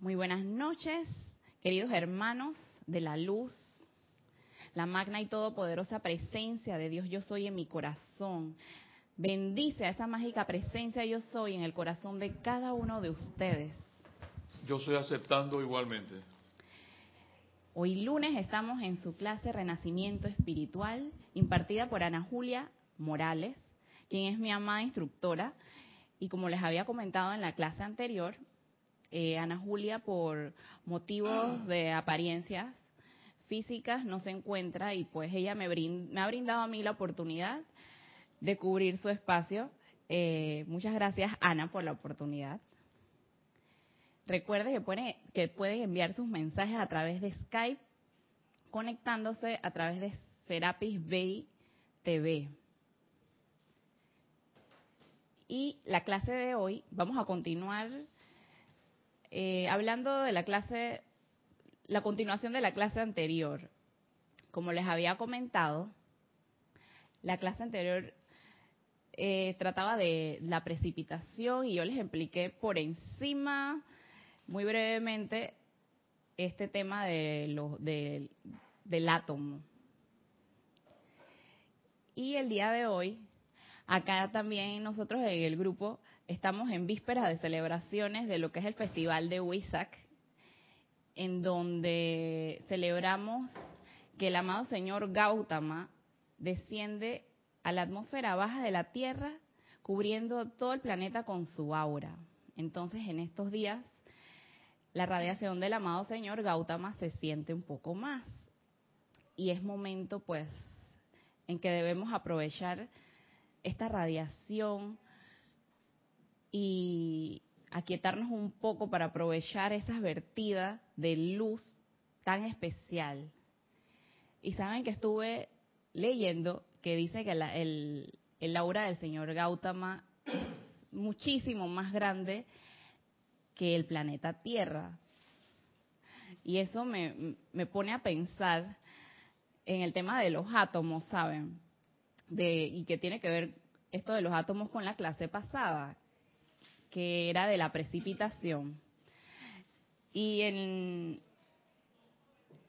Muy buenas noches, queridos hermanos de la luz, la magna y todopoderosa presencia de Dios yo soy en mi corazón. Bendice a esa mágica presencia yo soy en el corazón de cada uno de ustedes. Yo estoy aceptando igualmente. Hoy lunes estamos en su clase Renacimiento Espiritual, impartida por Ana Julia Morales, quien es mi amada instructora. Y como les había comentado en la clase anterior, eh, Ana Julia, por motivos de apariencias físicas, no se encuentra y pues ella me, me ha brindado a mí la oportunidad de cubrir su espacio. Eh, muchas gracias, Ana, por la oportunidad. Recuerde que, puede, que pueden enviar sus mensajes a través de Skype, conectándose a través de Serapis Bay TV. Y la clase de hoy, vamos a continuar eh, hablando de la clase, la continuación de la clase anterior. Como les había comentado, la clase anterior eh, trataba de la precipitación y yo les expliqué por encima, muy brevemente, este tema de lo, del átomo. Y el día de hoy, acá también nosotros en el grupo estamos en vísperas de celebraciones de lo que es el Festival de Huizac, en donde celebramos que el amado Señor Gautama desciende a la atmósfera baja de la Tierra, cubriendo todo el planeta con su aura. Entonces, en estos días, la radiación del amado Señor Gautama se siente un poco más. Y es momento, pues, en que debemos aprovechar esta radiación y aquietarnos un poco para aprovechar esas vertidas de luz tan especial. Y saben que estuve leyendo que dice que el, el aura del señor Gautama es muchísimo más grande que el planeta Tierra. Y eso me, me pone a pensar en el tema de los átomos, ¿saben? De, y que tiene que ver esto de los átomos con la clase pasada, que era de la precipitación. Y en,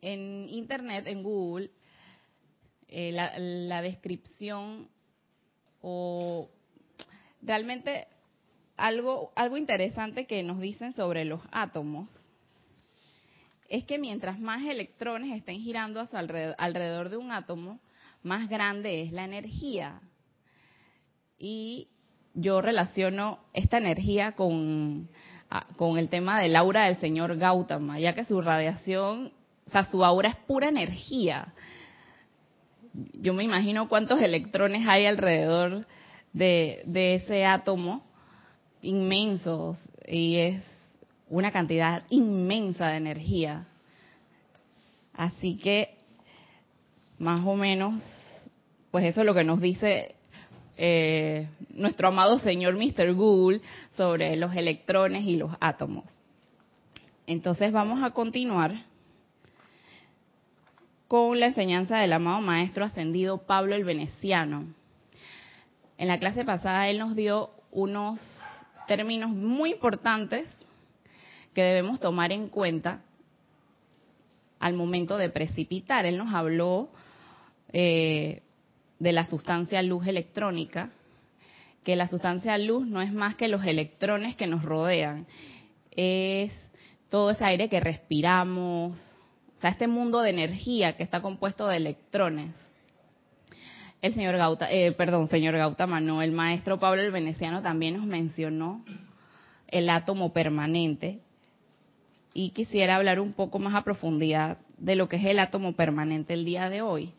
en Internet, en Google, eh, la, descripción o realmente algo, algo interesante que nos dicen sobre los átomos es que mientras más electrones estén girando alrededor, alrededor, de un átomo, más grande es la energía. Y yo relaciono esta energía con, con el tema del aura del señor Gautama, ya que su radiación, o sea, su aura es pura energía yo me imagino cuántos electrones hay alrededor de, ese átomo, inmensos, y es una cantidad inmensa de energía. Así que, más o menos, pues eso es lo que nos dice eh, nuestro amado señor Mr. Google sobre los electrones y los átomos. Entonces vamos a continuar con la enseñanza del amado Maestro Ascendido Pablo el Veneciano. En la clase pasada él nos dio unos términos muy importantes que debemos tomar en cuenta al momento de precipitar. Él nos habló eh, de la sustancia luz electrónica, que la sustancia luz no es más que los electrones que nos rodean, es todo ese aire que respiramos, sea, este mundo de energía que está compuesto de electrones. El señor Gauta, eh, perdón, señor Gautama, no, el maestro Pablo el Veneciano también nos mencionó el átomo permanente y quisiera hablar un poco más a profundidad de lo que es el átomo permanente el día de hoy.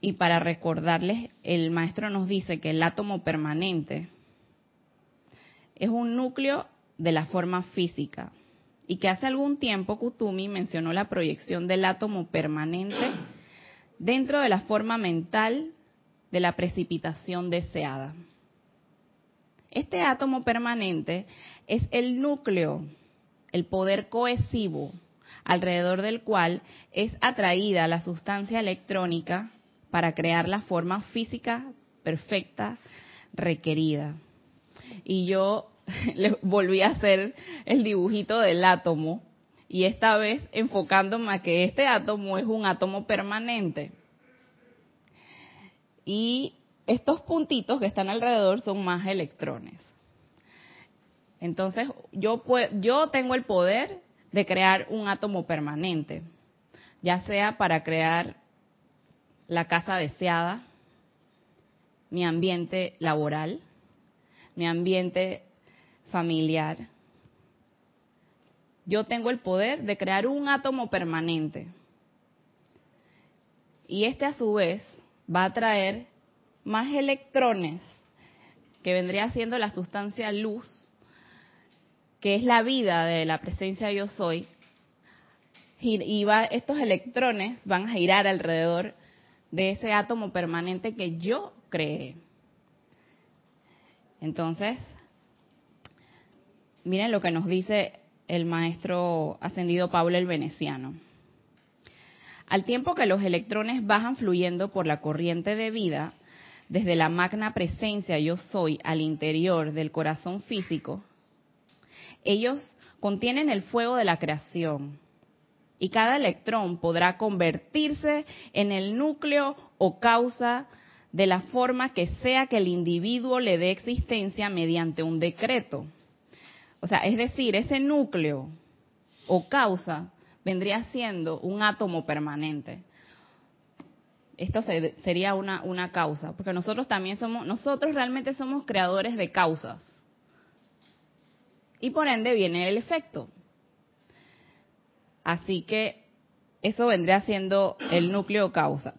Y para recordarles, el maestro nos dice que el átomo permanente es un núcleo de la forma física, y que hace algún tiempo Kutumi mencionó la proyección del átomo permanente dentro de la forma mental de la precipitación deseada. Este átomo permanente es el núcleo, el poder cohesivo alrededor del cual es atraída la sustancia electrónica para crear la forma física perfecta requerida. Y yo les volví a hacer el dibujito del átomo y esta vez enfocándome a que este átomo es un átomo permanente. Y estos puntitos que están alrededor son más electrones. Entonces, yo, yo tengo el poder de crear un átomo permanente, ya sea para crear la casa deseada, mi ambiente laboral, mi ambiente familiar. Yo tengo el poder de crear un átomo permanente. Y este a su vez va a traer más electrones, que vendría siendo la sustancia luz, que es la vida de la presencia yo soy. Y estos electrones van a girar alrededor de ese átomo permanente que yo creé. Entonces, miren lo que nos dice el maestro ascendido Pablo el Veneciano. Al tiempo que los electrones bajan fluyendo por la corriente de vida, desde la magna presencia yo soy al interior del corazón físico, ellos contienen el fuego de la creación. Y cada electrón podrá convertirse en el núcleo o causa de la forma que sea que el individuo le dé existencia mediante un decreto. O sea, es decir, ese núcleo o causa vendría siendo un átomo permanente. Esto sería una, una causa, porque nosotros también somos, nosotros realmente somos creadores de causas. Y por ende viene el efecto. Así que eso vendría siendo el núcleo causa.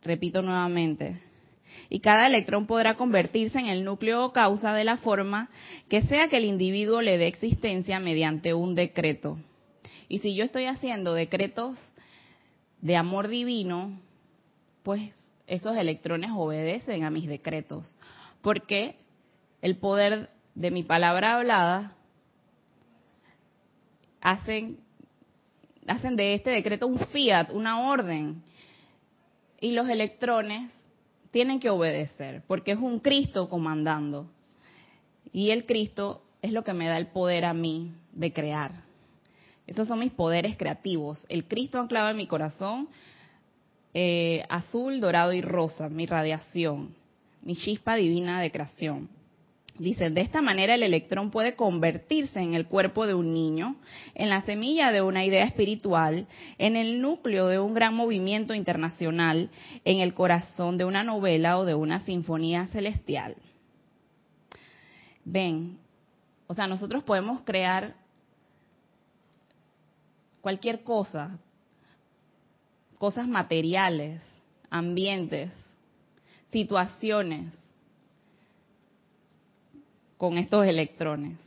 Repito nuevamente, y cada electrón podrá convertirse en el núcleo o causa de la forma que sea que el individuo le dé existencia mediante un decreto. Y si yo estoy haciendo decretos de amor divino, pues esos electrones obedecen a mis decretos, porque el poder de mi palabra hablada hacen hacen de este decreto un fiat, una orden, y los electrones tienen que obedecer, porque es un Cristo comandando. Y el Cristo es lo que me da el poder a mí de crear. Esos son mis poderes creativos. El Cristo anclado en mi corazón, eh, azul, dorado y rosa, mi radiación, mi chispa divina de creación. Dicen, de esta manera el electrón puede convertirse en el cuerpo de un niño, en la semilla de una idea espiritual, en el núcleo de un gran movimiento internacional, en el corazón de una novela o de una sinfonía celestial. Ven, o sea, nosotros podemos crear cualquier cosa, cosas materiales, ambientes, situaciones, con estos electrones.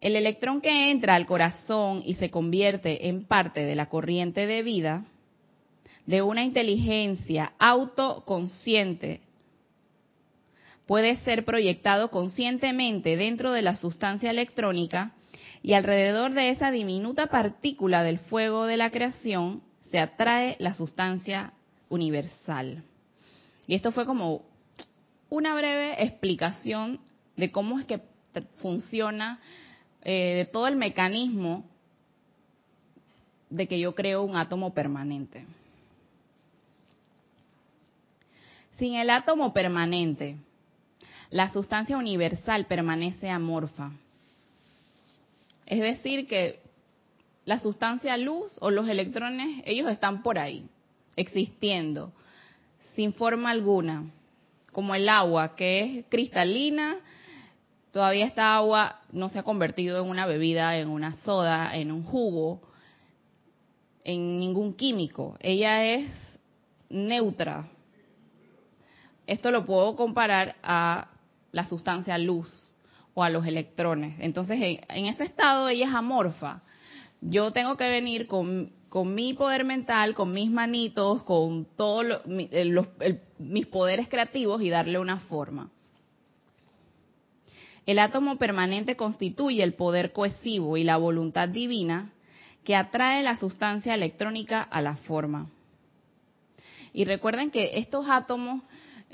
El electrón que entra al corazón y se convierte en parte de la corriente de vida de una inteligencia autoconsciente puede ser proyectado conscientemente dentro de la sustancia electrónica y alrededor de esa diminuta partícula del fuego de la creación se atrae la sustancia universal. Y esto fue como una breve explicación de cómo es que funciona, eh, de todo el mecanismo de que yo creo un átomo permanente. Sin el átomo permanente, la sustancia universal permanece amorfa. Es decir, que la sustancia luz o los electrones, ellos están por ahí, existiendo, sin forma alguna como el agua, que es cristalina, todavía esta agua no se ha convertido en una bebida, en una soda, en un jugo, en ningún químico. Ella es neutra. Esto lo puedo comparar a la sustancia luz o a los electrones. Entonces, en, ese estado ella es amorfa. Yo tengo que venir con con mi poder mental, con mis manitos, con todos mis poderes creativos y darle una forma. El átomo permanente constituye el poder cohesivo y la voluntad divina que atrae la sustancia electrónica a la forma. Y recuerden que estos átomos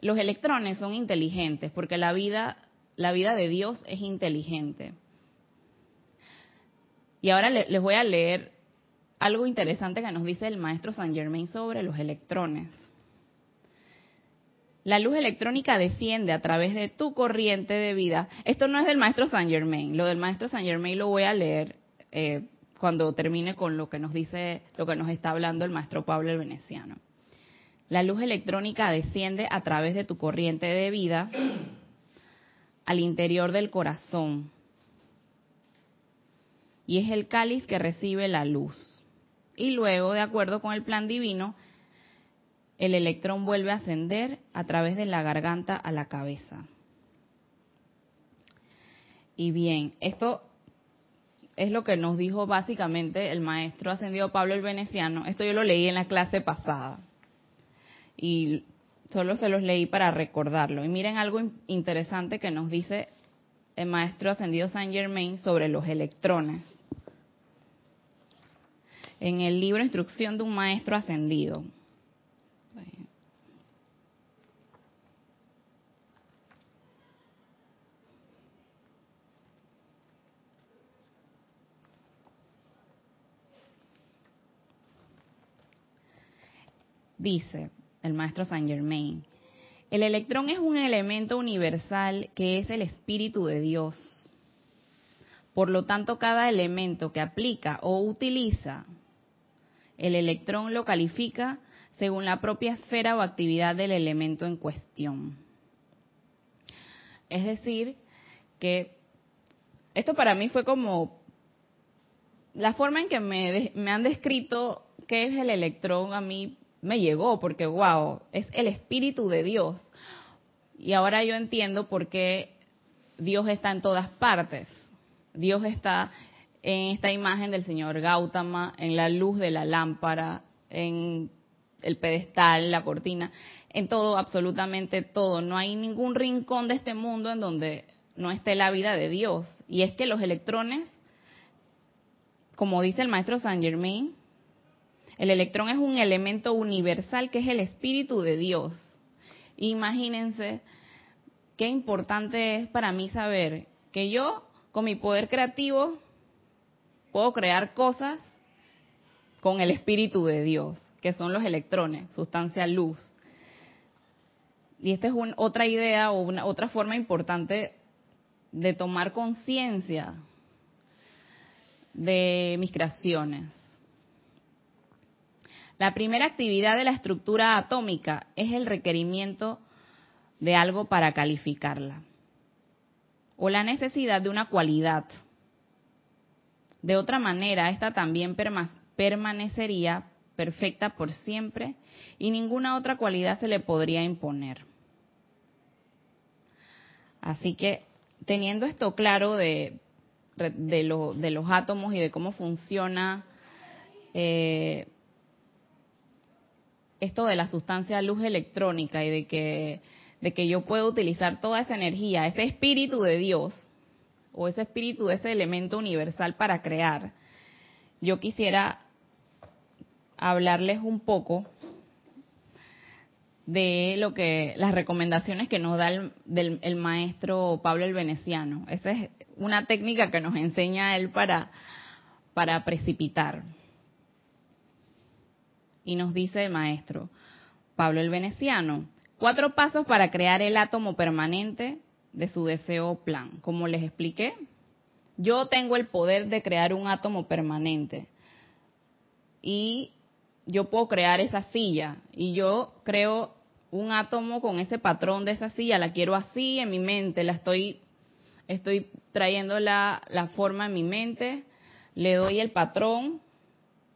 los electrones son inteligentes porque la vida, la vida de Dios es inteligente. Y ahora les voy a leer algo interesante que nos dice el maestro Saint Germain sobre los electrones. La luz electrónica desciende a través de tu corriente de vida. Esto no es del maestro Saint Germain. Lo del maestro Saint Germain lo voy a leer eh, cuando termine con lo que nos dice, lo que nos está hablando el maestro Pablo el Veneciano. La luz electrónica desciende a través de tu corriente de vida al interior del corazón. Y es el cáliz que recibe la luz. Y luego, de acuerdo con el plan divino, el electrón vuelve a ascender a través de la garganta a la cabeza. Y bien, esto es lo que nos dijo básicamente el maestro ascendido Pablo el Veneciano. Esto yo lo leí en la clase pasada. Y solo se los leí para recordarlo. Y miren algo interesante que nos dice el maestro ascendido Saint Germain sobre los electrones. En el libro Instrucción de un maestro ascendido. Dice el maestro Saint Germain, el electrón es un elemento universal que es el espíritu de Dios. Por lo tanto, cada elemento que aplica o utiliza el electrón lo califica según la propia esfera o actividad del elemento en cuestión. Es decir, que esto para mí fue como la forma en que me, me han descrito qué es el electrón, a mí me llegó porque, wow, es el Espíritu de Dios. Y ahora yo entiendo por qué Dios está en todas partes. Dios está en esta imagen del señor Gautama, en la luz de la lámpara, en el pedestal, la cortina, en todo, absolutamente todo. No hay ningún rincón de este mundo en donde no esté la vida de Dios. Y es que los electrones, como dice el maestro Saint Germain, el electrón es un elemento universal que es el espíritu de Dios. Imagínense qué importante es para mí saber que yo, con mi poder creativo, puedo crear cosas con el espíritu de Dios, que son los electrones, sustancia luz. Y esta es otra idea o otra forma importante de tomar conciencia de mis creaciones. La primera actividad de la estructura atómica es el requerimiento de algo para calificarla o la necesidad de una cualidad. De otra manera, esta también permanecería perfecta por siempre y ninguna otra cualidad se le podría imponer. Así que, teniendo esto claro de, de, los átomos y de cómo funciona eh, esto de la sustancia luz electrónica y de de que yo puedo utilizar toda esa energía, ese espíritu de Dios, o ese espíritu, ese elemento universal para crear, yo quisiera hablarles un poco de lo que las recomendaciones que nos da el, maestro Pablo el Veneciano. Esa es una técnica que nos enseña él para, para precipitar. Y nos dice el maestro Pablo el Veneciano, cuatro pasos para crear el átomo permanente de su deseo plan. Como les expliqué, yo tengo el poder de crear un átomo permanente. Y yo puedo crear esa silla. Y yo creo un átomo con ese patrón de esa silla. La quiero así en mi mente. La estoy, estoy trayendo la, la forma en mi mente. Le doy el patrón.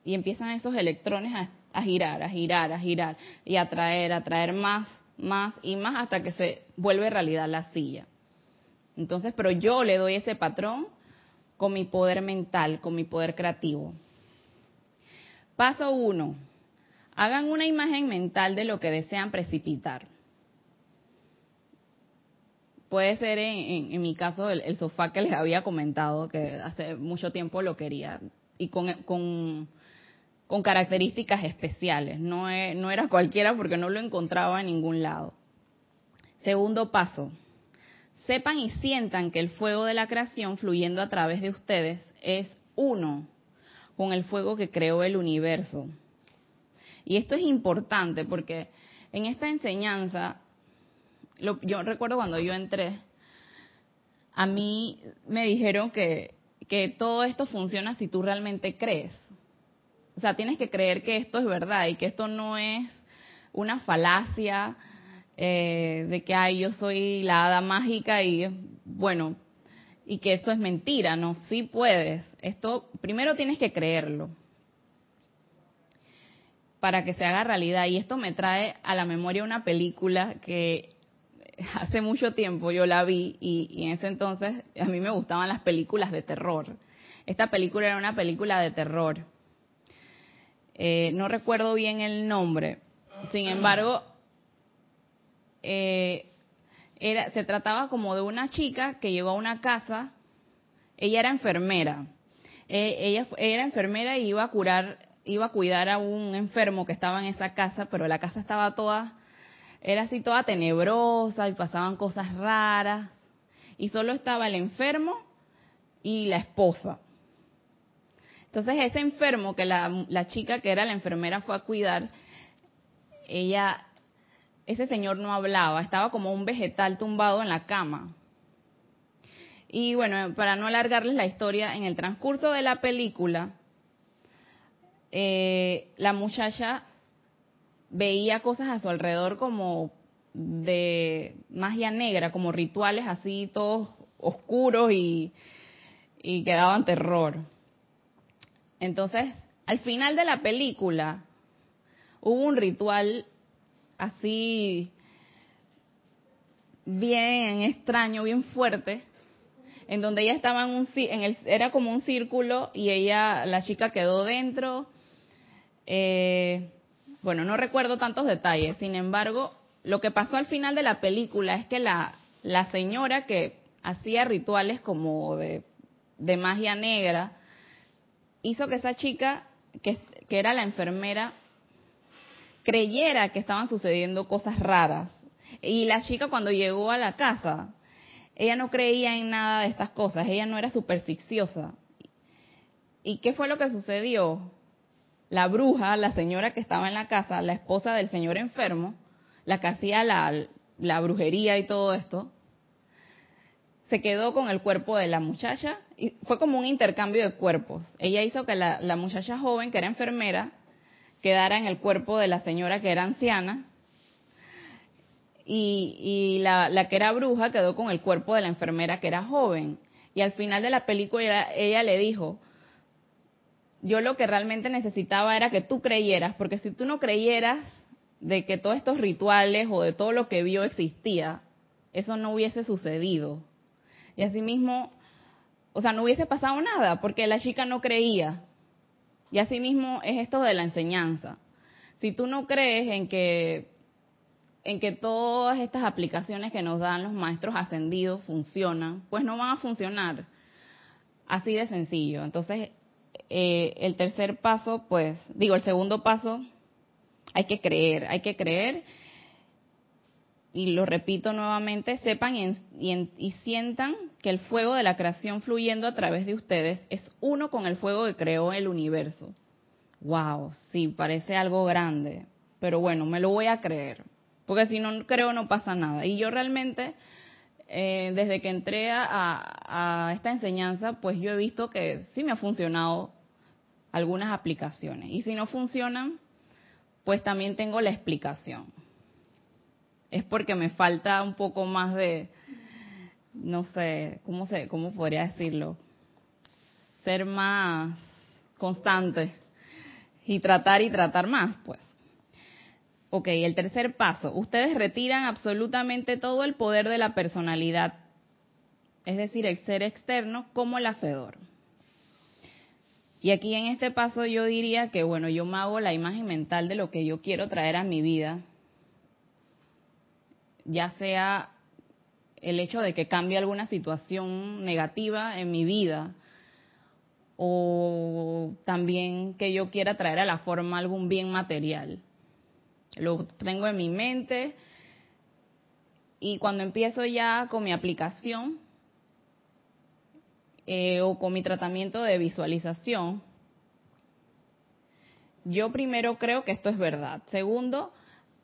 Y empiezan esos electrones a a girar, a girar, a girar y a traer, a traer más, más y más hasta que se vuelve realidad la silla. Entonces, pero yo le doy ese patrón con mi poder mental, con mi poder creativo. Paso uno, hagan una imagen mental de lo que desean precipitar. Puede ser en, mi caso el, sofá que les había comentado, que hace mucho tiempo lo quería. Y con, con con características especiales. No, no era cualquiera porque no lo encontraba en ningún lado. Segundo paso, sepan y sientan que el fuego de la creación fluyendo a través de ustedes es uno con el fuego que creó el universo. Y esto es importante porque en esta enseñanza, yo recuerdo cuando yo entré, a mí me dijeron que, que todo esto funciona si tú realmente crees. O sea, tienes que creer que esto es verdad y que esto no es una falacia eh, de que ay yo soy la hada mágica y bueno y que esto es mentira no sí puedes. Esto primero tienes que creerlo para que se haga realidad. Y esto me trae a la memoria una película que hace mucho tiempo yo la vi y, en ese entonces a mí me gustaban las películas de terror. Esta película era una película de terror eh, no recuerdo bien el nombre. Sin embargo eh, era, se trataba como de una chica que llegó a una casa, ella era enfermera, eh, ella, era enfermera y iba a curar, iba a cuidar a un enfermo que estaba en esa casa, pero la casa estaba toda, era así toda tenebrosa y pasaban cosas raras, y solo estaba el enfermo y la esposa. Entonces ese enfermo que la, la chica que era la enfermera fue a cuidar, ella ese señor no hablaba, estaba como un vegetal tumbado en la cama. Y bueno, para no alargarles la historia, en el transcurso de la película, eh, la muchacha veía cosas a su alrededor como de magia negra, como rituales así todos oscuros y, y que daban terror. Entonces, al final de la película, hubo un ritual así bien extraño, bien fuerte, en donde ella estaba en un en el, era como un círculo y ella, la chica quedó dentro. Eh, bueno, no recuerdo tantos detalles. Sin embargo, lo que pasó al final de la película es que la, la señora que hacía rituales como de, de magia negra hizo que esa chica que, era la enfermera creyera que estaban sucediendo cosas raras. Y la chica cuando llegó a la casa, ella no creía en nada de estas cosas, ella no era supersticiosa. ¿Y qué fue lo que sucedió? La bruja, la señora que estaba en la casa, la esposa del señor enfermo, la que hacía la, brujería y todo esto, se quedó con el cuerpo de la muchacha y fue como un intercambio de cuerpos. Ella hizo que la muchacha joven, que era enfermera, quedara en el cuerpo de la señora que era anciana y, la, que era bruja quedó con el cuerpo de la enfermera que era joven. Y al final de la película ella, le dijo, yo lo que realmente necesitaba era que tú creyeras, porque si tú no creyeras de que todos estos rituales o de todo lo que vio existía, eso no hubiese sucedido. Y asimismo, o sea, no hubiese pasado nada, porque la chica no creía. Y asimismo es esto de la enseñanza. Si tú no crees en que en que todas estas aplicaciones que nos dan los maestros ascendidos funcionan, pues no van a funcionar. Así de sencillo. Entonces, eh, el tercer paso, pues, digo, el segundo paso, hay que creer, hay que creer, y lo repito nuevamente, sepan y sientan que el fuego de la creación fluyendo a través de ustedes es uno con el fuego que creó el universo. Wow, sí, parece algo grande, pero bueno, me lo voy a creer, porque si no creo no pasa nada. Y yo realmente, eh, desde que entré a, a esta enseñanza, pues yo he visto que sí me ha funcionado algunas aplicaciones. Y si no funcionan, pues también tengo la explicación. Es porque me falta un poco más de, no sé, ¿cómo, se, ¿cómo podría decirlo? Ser más constante y tratar y tratar más, pues. Ok, el tercer paso. Ustedes retiran absolutamente todo el poder de la personalidad, es decir, el ser externo como el hacedor. Y aquí en este paso yo diría que, bueno, yo me hago la imagen mental de lo que yo quiero traer a mi vida, ya sea el hecho de que cambie alguna situación negativa en mi vida o también que yo quiera traer a la forma algún bien material. Lo tengo en mi mente Y cuando empiezo ya con mi aplicación eh, o con mi tratamiento de visualización, yo primero creo que esto es verdad. Segundo,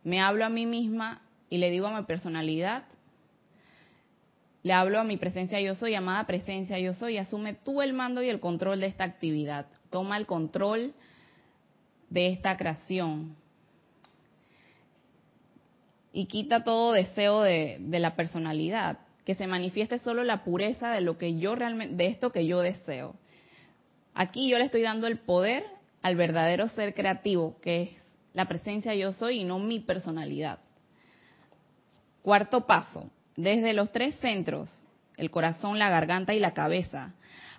me hablo a mí misma y le digo a mi personalidad, le hablo a mi presencia yo soy, amada presencia yo soy, asume tú el mando y el control de esta actividad. Toma el control de esta creación. Y quita todo deseo de, de la personalidad, que se manifieste solo la pureza de lo que yo realmente, de esto que yo deseo. Aquí yo le estoy dando el poder al verdadero ser creativo, que es la presencia yo soy y no mi personalidad. Cuarto paso, desde los tres centros, el corazón, la garganta y la cabeza,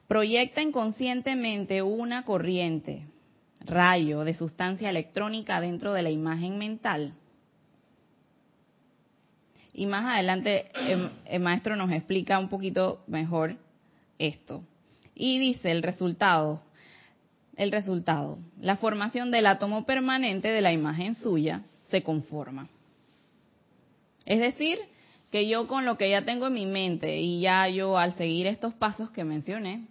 proyecta inconscientemente una corriente, rayo de sustancia electrónica dentro de la imagen mental. Y más adelante el, maestro nos explica un poquito mejor esto. Y dice el resultado, el resultado, la formación del átomo permanente de la imagen suya se conforma. Es decir, que yo con lo que ya tengo en mi mente y ya yo al seguir estos pasos que mencioné,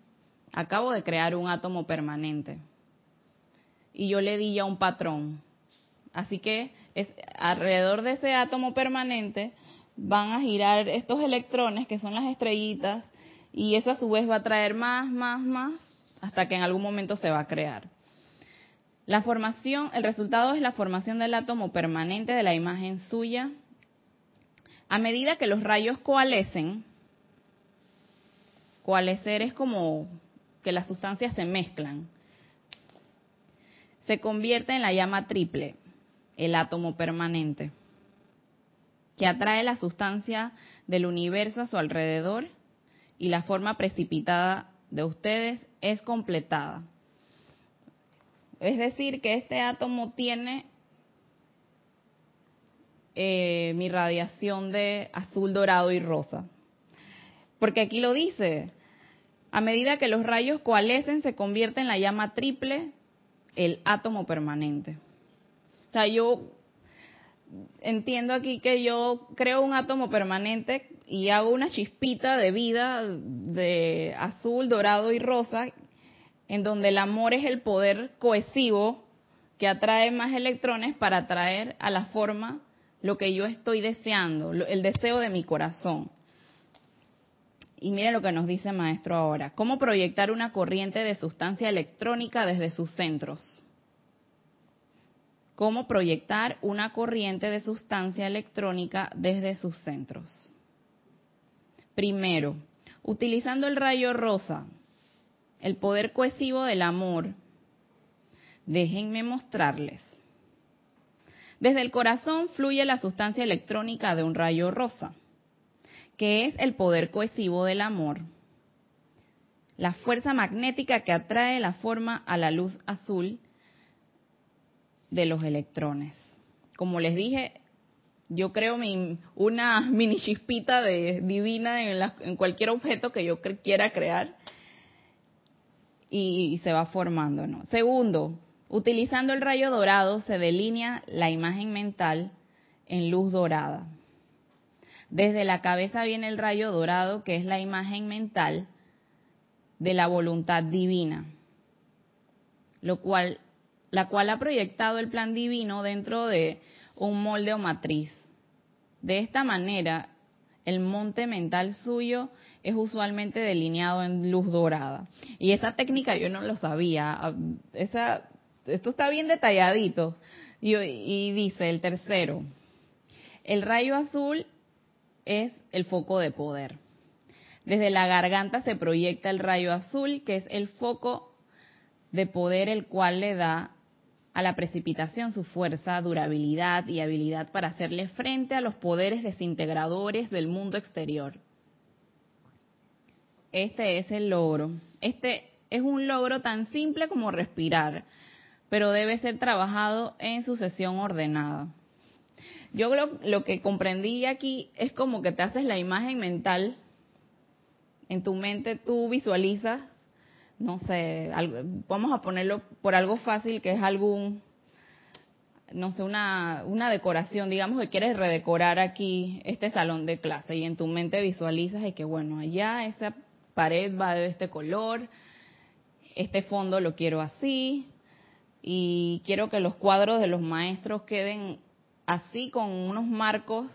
acabo de crear un átomo permanente. Y yo le di ya un patrón. Así que es, alrededor de ese átomo permanente van a girar estos electrones que son las estrellitas y eso a su vez va a traer más, más, más hasta que en algún momento se va a crear. La formación, el resultado es la formación del átomo permanente de la imagen suya. A medida que los rayos coalescen, coalescer es como que las sustancias se mezclan, se convierte en la llama triple, el átomo permanente, que atrae la sustancia del universo a su alrededor y la forma precipitada de ustedes es completada. Es decir, que este átomo tiene eh, mi radiación de azul, dorado y rosa. Porque aquí lo dice, a medida que los rayos coalescen se convierte en la llama triple el átomo permanente. O sea, yo entiendo aquí que yo creo un átomo permanente y hago una chispita de vida de azul, dorado y rosa, en donde el amor es el poder cohesivo que atrae más electrones para atraer a la forma lo que yo estoy deseando, el deseo de mi corazón. Y mire lo que nos dice maestro ahora. ¿Cómo proyectar una corriente de sustancia electrónica desde sus centros? ¿Cómo proyectar una corriente de sustancia electrónica desde sus centros? Primero, utilizando el rayo rosa, el poder cohesivo del amor, déjenme mostrarles. Desde el corazón fluye la sustancia electrónica de un rayo rosa que es el poder cohesivo del amor, la fuerza magnética que atrae la forma a la luz azul de los electrones. Como les dije, yo creo una mini chispita de, divina en, cualquier objeto que yo quiera crear y, y se va formando. ¿no? Segundo, utilizando el rayo dorado se delinea la imagen mental en luz dorada. Desde la cabeza viene el rayo dorado, que es la imagen mental de la voluntad divina, lo cual, la cual ha proyectado el plan divino dentro de un molde o matriz. De esta manera, el monte mental suyo es usualmente delineado en luz dorada. Y esa técnica yo no lo sabía. Ah, esa, esto está bien detalladito. Y, y dice el tercero, el rayo azul es el foco de poder. Desde la garganta se proyecta el rayo azul, que es el foco de poder el cual le da a la precipitación su fuerza, durabilidad y habilidad para hacerle frente a los poderes desintegradores del mundo exterior. Este es el logro. Este es un logro tan simple como respirar, pero debe ser trabajado en sucesión ordenada. Yo lo, lo que comprendí aquí es como que te haces la imagen mental, en tu mente tú visualizas, no sé, vamos a ponerlo por algo fácil que es algún no sé, una, una decoración, digamos que quieres redecorar aquí este salón de clase y en tu mente visualizas de que, bueno, allá esa pared va de este color, este fondo lo quiero así y quiero que los cuadros de los maestros queden así con unos marcos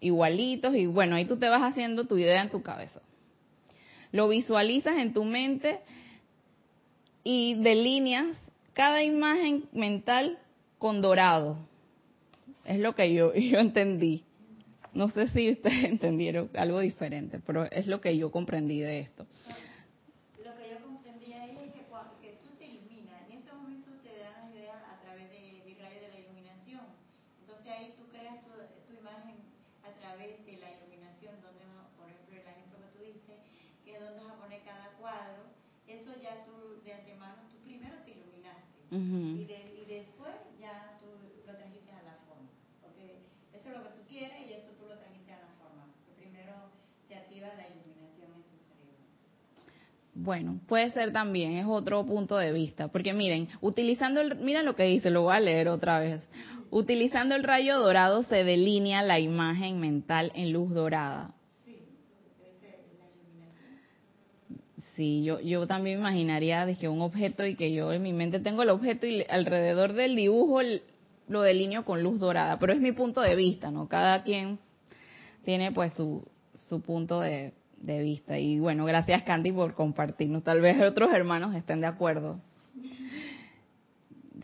igualitos y bueno, ahí tú te vas haciendo tu idea en tu cabeza. Lo visualizas en tu mente y delineas cada imagen mental con dorado. Es lo que yo, yo entendí. No sé si ustedes entendieron algo diferente, pero es lo que yo comprendí de esto. Lo que yo comprendí ahí es que, cuando, que tú te iluminas, en ese momento te dan las ideas a través de, del rayo de la iluminación. Entonces ahí tú creas tu, tu imagen a través de la iluminación, donde, por ejemplo, el ejemplo que tú diste, que es donde vas a poner cada cuadro, eso ya tú de antemano, tú primero te y, de- y después ya tú lo trajiste a la forma. Porque eso es lo que tú quieres y eso tú lo trajiste a la forma. Que primero se activa la iluminación en tu cerebro. Bueno, puede ser también, es otro punto de vista, porque miren, utilizando el, mira lo que dice, lo voy a leer otra vez. Utilizando el rayo dorado se delinea la imagen mental en luz dorada. Sí, yo, yo también imaginaría de que un objeto y que yo en mi mente tengo el objeto y alrededor del dibujo lo delineo con luz dorada, pero es mi punto de vista, ¿no? Cada quien tiene pues su, su punto de, de vista. Y bueno, gracias Candy por compartirnos. Tal vez otros hermanos estén de acuerdo.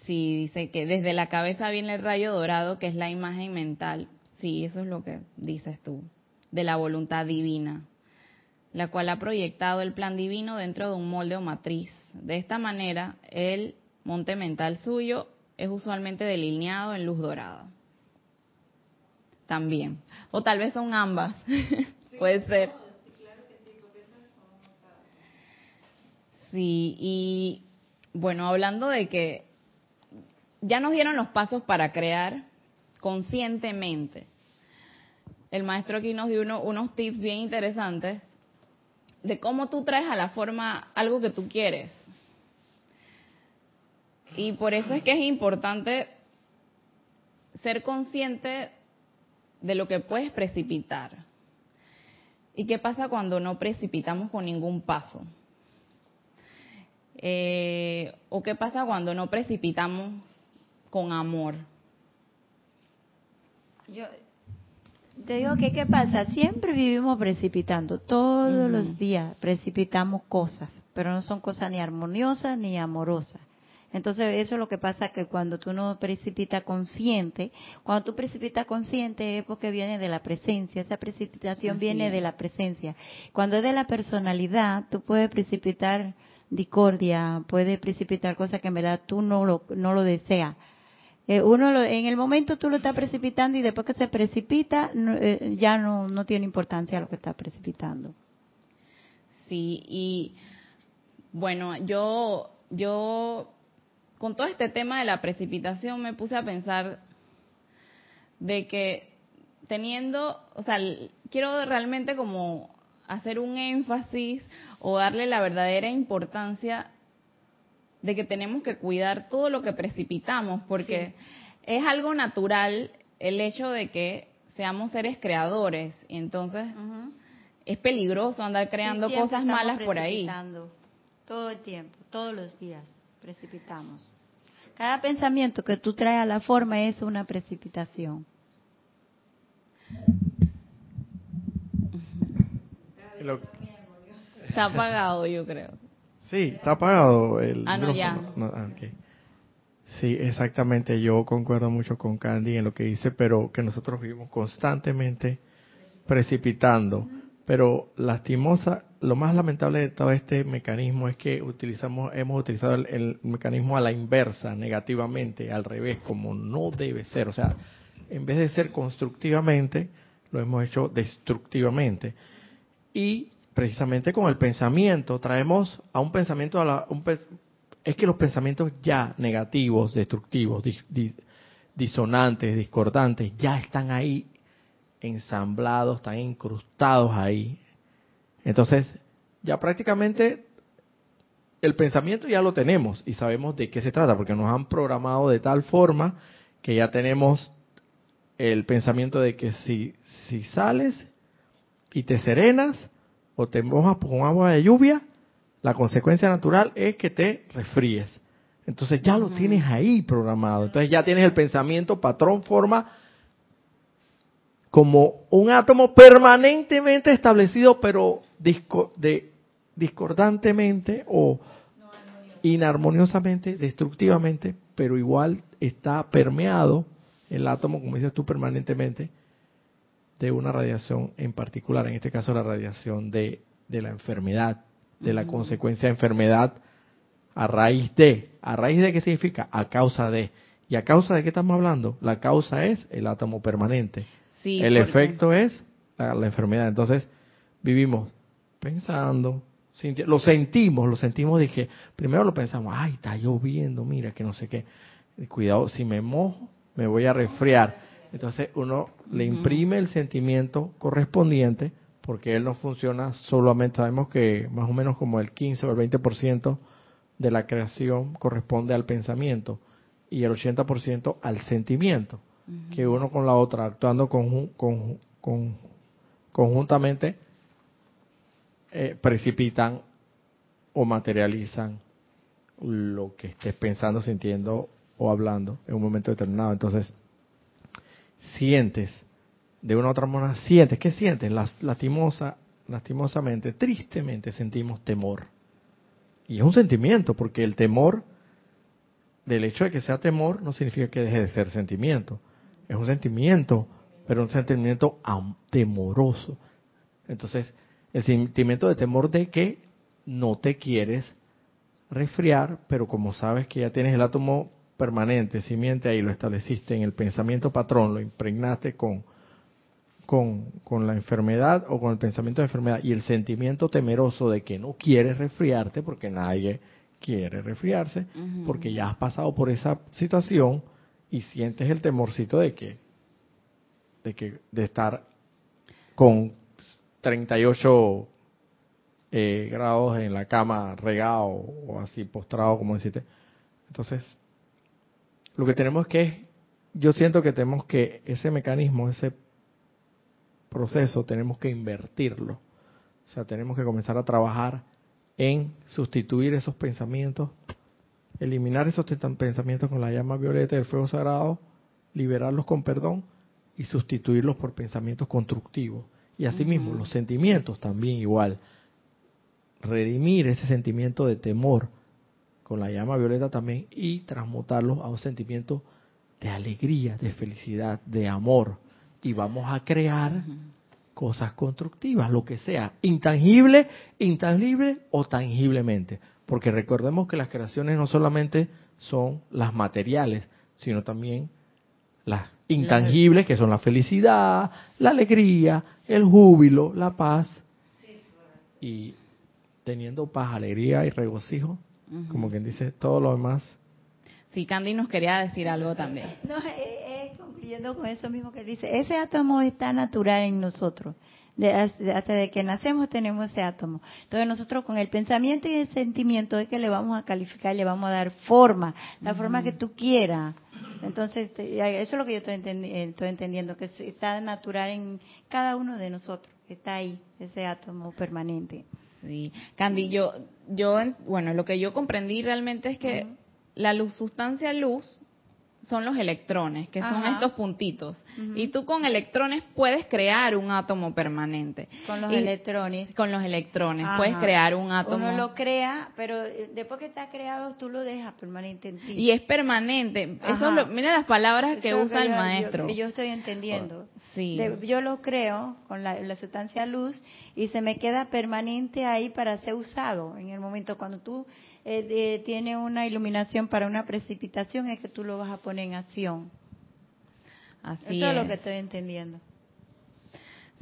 Sí, dice que desde la cabeza viene el rayo dorado, que es la imagen mental. Sí, eso es lo que dices tú, de la voluntad divina, la cual ha proyectado el plan divino dentro de un molde o matriz. De esta manera, el monte mental suyo es usualmente delineado en luz dorada. También. O tal vez son ambas. Puede ser. Sí, y bueno, hablando de que ya nos dieron los pasos para crear conscientemente. El maestro aquí nos dio uno- unos tips bien interesantes de cómo tú traes a la forma algo que tú quieres. Y por eso es que es importante ser consciente de lo que puedes precipitar. ¿Y qué pasa cuando no precipitamos con ningún paso? Eh, ¿O qué pasa cuando no precipitamos con amor? Yo te digo que, ¿qué pasa? Siempre vivimos precipitando, todos los días precipitamos cosas, pero no son cosas ni armoniosas ni amorosas. Entonces eso es lo que pasa que cuando tú no precipitas consciente, cuando tú precipitas consciente es porque viene de la presencia, esa precipitación Así viene es. de la presencia. Cuando es de la personalidad, tú puedes precipitar discordia, puedes precipitar cosas que en verdad tú no lo, no lo deseas. Eh, uno lo- en el momento tú lo estás precipitando y después que se precipita no, eh, ya no, no tiene importancia lo que estás precipitando. Sí, y bueno, yo, yo con todo este tema de la precipitación me puse a pensar de que teniendo, o sea, quiero realmente como hacer un énfasis o darle la verdadera importancia de que tenemos que cuidar todo lo que precipitamos, porque es algo natural el hecho de que seamos seres creadores, y entonces es peligroso andar creando Sí, cosas malas por ahí. Todo el tiempo, todos los días precipitamos. Cada pensamiento que tú traes a la forma es una precipitación. Lo- Está apagado, yo creo. Sí, está apagado el Ah, no, ya. No, ah. Sí, exactamente. Yo concuerdo mucho con Candy en lo que dice, pero que nosotros vivimos constantemente precipitando. Pero lastimosa, lo más lamentable de todo este mecanismo es que utilizamos, hemos utilizado el, el mecanismo a la inversa, negativamente, al revés, como no debe ser. O sea, en vez de ser constructivamente, lo hemos hecho destructivamente. Y precisamente con el pensamiento, traemos a un pensamiento, a la, un es que los pensamientos ya negativos, destructivos, dis- dis- disonantes, discordantes, ya están ahí ensamblados, están incrustados ahí. Entonces, ya prácticamente el pensamiento ya lo tenemos y sabemos de qué se trata, porque nos han programado de tal forma que ya tenemos el pensamiento de que si, si sales y te serenas o te mojas con agua de lluvia, la consecuencia natural es que te resfríes. Entonces ya lo tienes ahí programado. Entonces ya tienes el pensamiento, patrón, forma, como un átomo permanentemente establecido, pero de, discordantemente o inarmoniosamente, destructivamente, pero igual está permeado el átomo, como dices tú, permanentemente de una radiación en particular, en este caso la radiación de, de la enfermedad, de la consecuencia de enfermedad a raíz de, a raíz de qué significa, a causa de. ¿Y a causa de qué estamos hablando? La causa es el átomo permanente. Sí, el porque- efecto es la, la enfermedad. Entonces, vivimos pensando, lo sentimos, lo sentimos de que primero lo pensamos, ay, está lloviendo, mira, que no sé qué. Cuidado, si me mojo, me voy a resfriar. Entonces uno le imprime el sentimiento correspondiente porque él no funciona solamente, sabemos que más o menos como el 15 o el 20% de la creación corresponde al pensamiento y el 80% al sentimiento, que uno con la otra actuando conju- conju- con- conjuntamente eh, precipitan o materializan lo que estés pensando, sintiendo o hablando en un momento determinado. Entonces, sientes, de una u otra manera, sientes, ¿qué sientes? Las- lastimosa, lastimosamente, tristemente sentimos temor. Y es un sentimiento, porque el temor, del hecho de que sea temor, no significa que deje de ser sentimiento. Es un sentimiento, pero un sentimiento temoroso. Entonces, el sentimiento de temor de que no te quieres resfriar, pero como sabes que ya tienes el átomo permanente, simiente ahí, lo estableciste en el pensamiento patrón, lo impregnaste con, con, con la enfermedad o con el pensamiento de enfermedad y el sentimiento temeroso de que no quieres resfriarte, porque nadie quiere resfriarse, porque ya has pasado por esa situación y sientes el temorcito de que, de que, de estar con 38 eh, grados en la cama regado o así postrado como deciste. Entonces, lo que tenemos que, yo siento que tenemos que ese mecanismo, ese proceso, tenemos que invertirlo. O sea, tenemos que comenzar a trabajar en sustituir esos pensamientos, eliminar esos pensamientos con la llama violeta del fuego sagrado, liberarlos con perdón y sustituirlos por pensamientos constructivos. Y asimismo, los sentimientos también igual. Redimir ese sentimiento de temor con la llama violeta también y transmutarlo a un sentimiento de alegría, de felicidad, de amor. Y vamos a crear cosas constructivas, lo que sea, intangible, intangible o tangiblemente. Porque recordemos que las creaciones no solamente son las materiales, sino también las intangibles, que son la felicidad, la alegría, el júbilo, la paz. Y teniendo paz, alegría y regocijo, Como quien dice, todo lo demás. Sí, Candy nos quería decir algo también. No, eh, eh, concluyendo con eso mismo que dice, ese átomo está natural en nosotros. De- hasta de que nacemos tenemos ese átomo. Entonces nosotros con el pensamiento y el sentimiento es que le vamos a calificar, le vamos a dar forma, la forma que tú quieras. Entonces te- eso es lo que yo estoy, entendi- eh, estoy entendiendo, que está natural en cada uno de nosotros, que está ahí, ese átomo permanente. Sí, Candy, yo, yo, en- bueno, lo que yo comprendí realmente es que la luz, sustancia luz son los electrones, que son estos puntitos. Y tú con electrones puedes crear un átomo permanente. Con los Y- electrones. Con los electrones Ajá. puedes crear un átomo. Uno lo crea, pero eh, después que está creado tú lo dejas permanente en ti. Y es permanente. Eso Ajá. es lo- mira las palabras que Eso usa el yo- yo- maestro. que yo estoy entendiendo. Sí. De- yo lo creo con la, la sustancia luz y se me queda permanente ahí para ser usado. En el momento cuando tú eh, eh, tienes una iluminación para una precipitación es que tú lo vas a poner en acción. Así Eso es. es. lo que estoy entendiendo.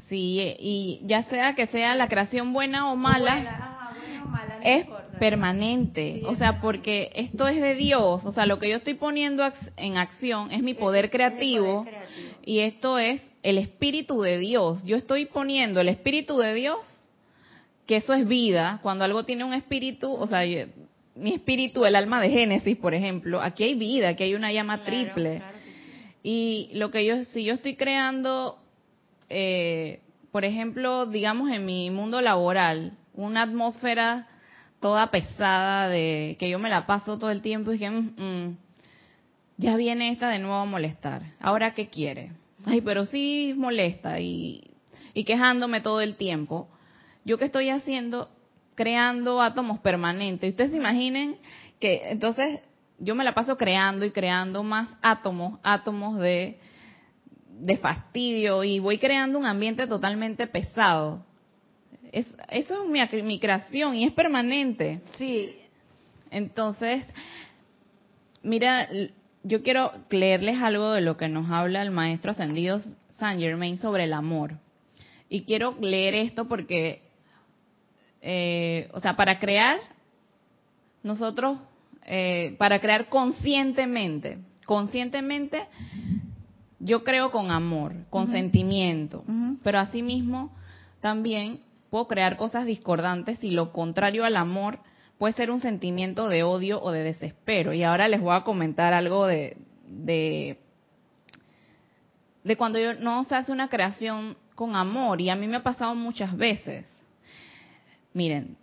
Sí, y ya sea que sea la creación buena o mala, Buena, ajá, buena o mala, no es importa. permanente. Sí, o sea, porque esto es de Dios. O sea, lo que yo estoy poniendo en acción es mi poder Es- es el creativo. poder creativo. Y esto es el espíritu de Dios. Yo estoy poniendo el espíritu de Dios, que eso es vida. Cuando algo tiene un espíritu, o sea, yo- mi espíritu, el alma de Génesis, por ejemplo, aquí hay vida, aquí hay una llama Claro, triple. claro. Y lo que yo, si yo estoy creando, eh, por ejemplo, digamos en mi mundo laboral, una atmósfera toda pesada de que yo me la paso todo el tiempo y que mm, mm, ya viene esta de nuevo a molestar. Ahora qué quiere? Ay, pero sí molesta y, y quejándome todo el tiempo. Yo qué estoy haciendo creando átomos permanentes. Ustedes se imaginen que entonces yo me la paso creando y creando más átomos, átomos de, de fastidio y voy creando un ambiente totalmente pesado. Es, eso es mi, mi creación y es permanente. Sí, Entonces, mira, yo quiero leerles algo de lo que nos habla el maestro ascendido Saint Germain sobre el amor. Y quiero leer esto porque, eh, o sea, para crear, nosotros, eh, para crear conscientemente, conscientemente, yo creo con amor, con sentimiento, pero asimismo también puedo crear cosas discordantes y lo contrario al amor puede ser un sentimiento de odio o de desespero. Y ahora les voy a comentar algo de, de, de cuando yo, no se hace una creación con amor y a mí me ha pasado muchas veces. Miren,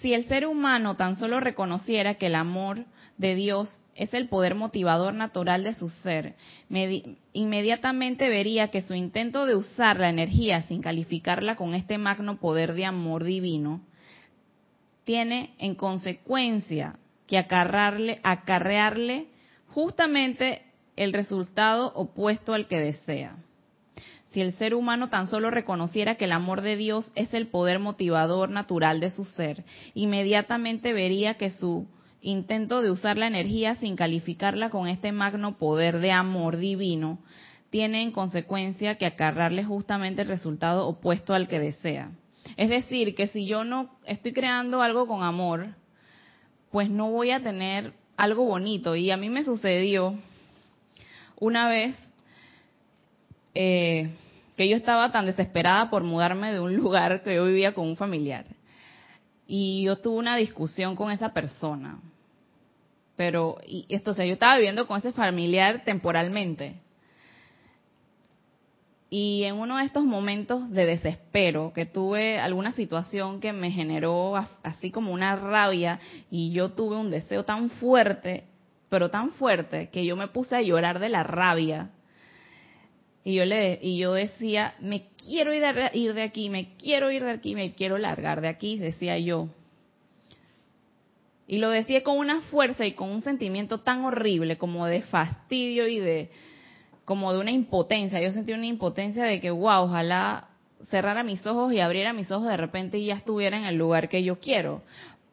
si el ser humano tan solo reconociera que el amor de Dios es el poder motivador natural de su ser, medi- inmediatamente vería que su intento de usar la energía sin calificarla con este magno poder de amor divino tiene en consecuencia que acarrearle justamente el resultado opuesto al que desea. Si el ser humano tan solo reconociera que el amor de Dios es el poder motivador natural de su ser, inmediatamente vería que su intento de usar la energía sin calificarla con este magno poder de amor divino tiene en consecuencia que acarrearle justamente el resultado opuesto al que desea. Es decir, que si yo no estoy creando algo con amor, pues no voy a tener algo bonito. Y a mí me sucedió una vez eh, que yo estaba tan desesperada por mudarme de un lugar que yo vivía con un familiar. Y yo tuve una discusión con esa persona. Pero, y esto, o sea, yo estaba viviendo con ese familiar temporalmente. Y en uno de estos momentos de desespero, que tuve alguna situación que me generó así como una rabia, y yo tuve un deseo tan fuerte, pero tan fuerte, que yo me puse a llorar de la rabia. Y yo le y yo decía, me quiero ir de, ir de aquí, me quiero ir de aquí, me quiero largar de aquí, decía yo. Y lo decía con una fuerza y con un sentimiento tan horrible como de fastidio y de como de una impotencia. Yo sentí una impotencia de que, wow, ojalá cerrara mis ojos y abriera mis ojos de repente y ya estuviera en el lugar que yo quiero.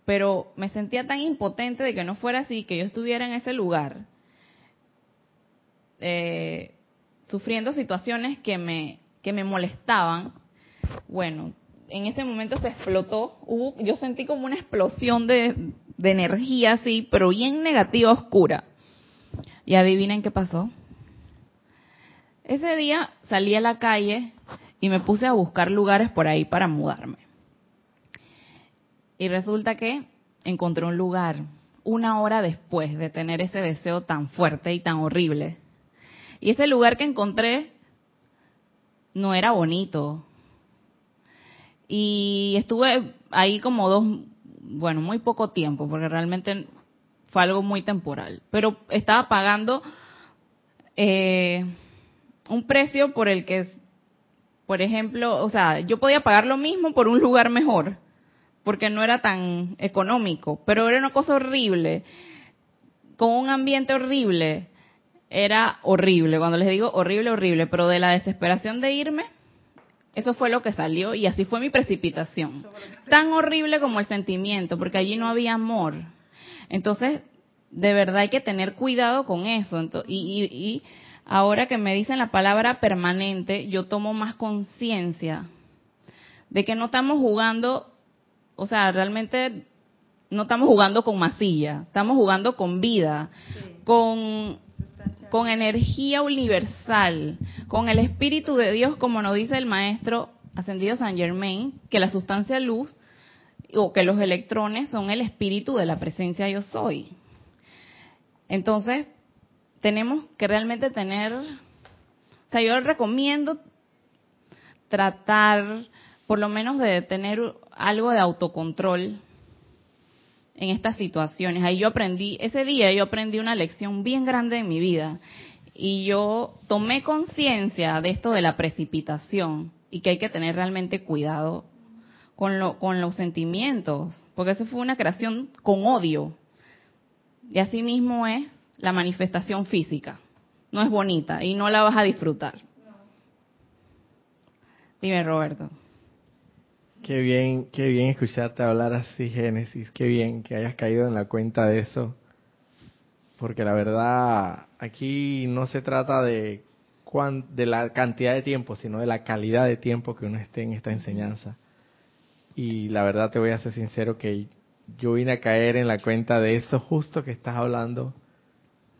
Pero me sentía tan impotente de que no fuera así, que yo estuviera en ese lugar, eh, sufriendo situaciones que me, que me molestaban. Bueno, en ese momento se explotó, yo sentí como una explosión de, de energía así, pero bien negativa, oscura. Y adivinen qué pasó. Ese día salí a la calle y me puse a buscar lugares por ahí para mudarme. Y resulta que encontré un lugar una hora después de tener ese deseo tan fuerte y tan horrible. Y ese lugar que encontré no era bonito. Y estuve ahí como dos, bueno, muy poco tiempo, porque realmente fue algo muy temporal. Pero estaba pagando eh, un precio por el que, por ejemplo, o sea, yo podía pagar lo mismo por un lugar mejor, porque no era tan económico, pero era una cosa horrible, con un ambiente horrible. Era horrible, cuando les digo horrible, horrible, pero de la desesperación de irme, eso fue lo que salió y así fue mi precipitación. Tan horrible como el sentimiento, porque allí no había amor. Entonces, de verdad hay que tener cuidado con eso. Y, y- y ahora que me dicen la palabra permanente, yo tomo más conciencia de que no estamos jugando, o sea, realmente no estamos jugando con masilla, estamos jugando con vida, Sí, con. Con energía universal, con el Espíritu de Dios, como nos dice el Maestro Ascendido San Germain, que la sustancia luz o que los electrones son el espíritu de la presencia yo soy. Entonces, tenemos que realmente tener, o sea, yo recomiendo tratar por lo menos de tener algo de autocontrol en estas situaciones. Ahí yo aprendí, ese día yo aprendí una lección bien grande en mi vida y yo tomé conciencia de esto de la precipitación y que hay que tener realmente cuidado con, lo, con los sentimientos, porque eso fue una creación con odio. Y así mismo es la manifestación física. No es bonita y no la vas a disfrutar. Dime, Roberto. Qué bien, qué bien escucharte hablar así, Génesis. Qué bien que hayas caído en la cuenta de eso. Porque la verdad, aquí no se trata de, cuán, de la cantidad de tiempo, sino de la calidad de tiempo que uno esté en esta enseñanza. Y la verdad te voy a ser sincero que yo vine a caer en la cuenta de eso justo que estás hablando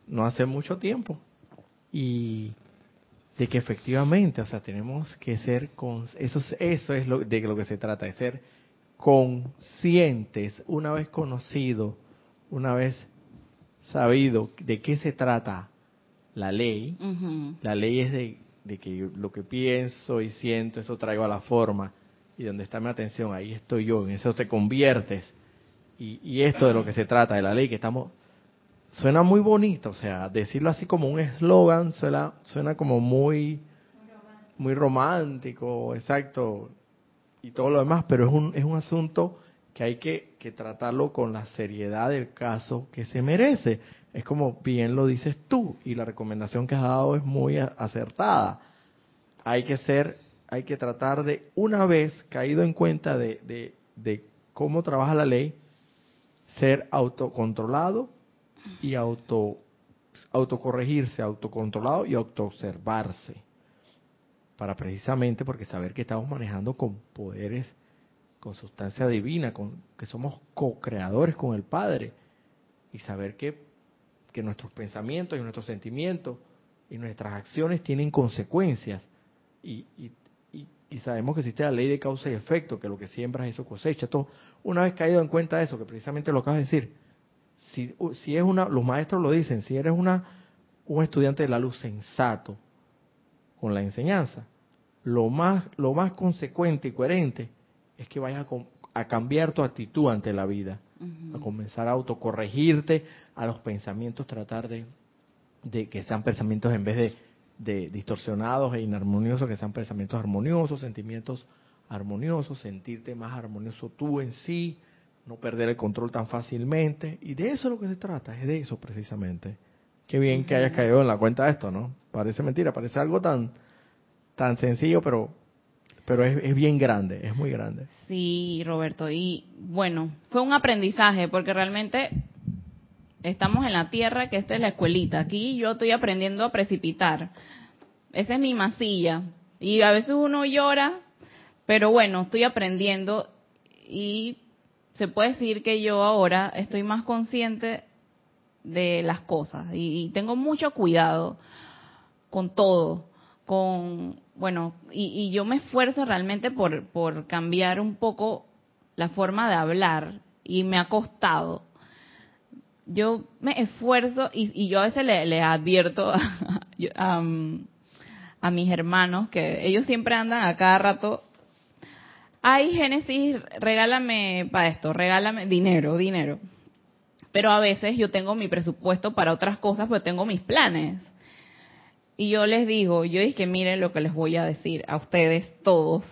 no hace mucho tiempo. Y de que efectivamente, o sea, tenemos que ser, con, eso, eso es lo, de lo que se trata, de ser conscientes, una vez conocido, una vez sabido de qué se trata la ley, la ley es de, de que lo que pienso y siento, eso traigo a la forma, y donde está mi atención, ahí estoy yo, en eso te conviertes. Y, y esto de lo que se trata, de la ley, que estamos suena muy bonito, o sea, decirlo así como un eslogan suena, suena como muy, muy romántico, exacto, y todo lo demás, pero es un, es un asunto que hay que, que tratarlo con la seriedad del caso que se merece. Es como bien lo dices tú, y la recomendación que has dado es muy acertada. Hay que ser, hay que tratar de, una vez caído en cuenta de, de, de cómo trabaja la ley, ser autocontrolado y auto autocorregirse, autocontrolado y autoobservarse. Para precisamente porque saber que estamos manejando con poderes, con sustancia divina, con, que somos co-creadores con el Padre. Y saber que, que nuestros pensamientos y nuestros sentimientos y nuestras acciones tienen consecuencias. Y, y, y, sabemos que existe la ley de causa y efecto, que lo que siembras eso cosecha. Todo, una vez caído en cuenta de eso, que precisamente lo acabas de decir, si, si es una, los maestros lo dicen, si eres una, un estudiante de la luz sensato con la enseñanza, lo más, lo más consecuente y coherente es que vayas a, a cambiar tu actitud ante la vida, a comenzar a autocorregirte, a los pensamientos tratar de, de que sean pensamientos en vez de, de distorsionados e inarmoniosos, que sean pensamientos armoniosos, sentimientos armoniosos, sentirte más armonioso tú en sí, no perder el control tan fácilmente. Y de eso es lo que se trata, es de eso precisamente. Qué bien que hayas caído en la cuenta de esto, ¿no? Parece mentira, parece algo tan, tan sencillo, pero, pero es, es bien grande, es muy grande. Sí, Roberto. Y bueno, fue un aprendizaje, porque realmente estamos en la tierra, que esta es la escuelita. Aquí yo estoy aprendiendo a precipitar. Esa es mi masilla. Y a veces uno llora, pero bueno, estoy aprendiendo y se puede decir que yo ahora estoy más consciente de las cosas y, tengo mucho cuidado con todo, con, bueno, y, yo me esfuerzo realmente por, cambiar un poco la forma de hablar y me ha costado. Yo me esfuerzo y, yo a veces le, advierto a, a mis hermanos que ellos siempre andan a cada rato ay Génesis, regálame para esto, regálame dinero, dinero. Pero a veces yo tengo mi presupuesto para otras cosas, pero tengo mis planes. Y yo les digo, yo que miren lo que les voy a decir a ustedes todos.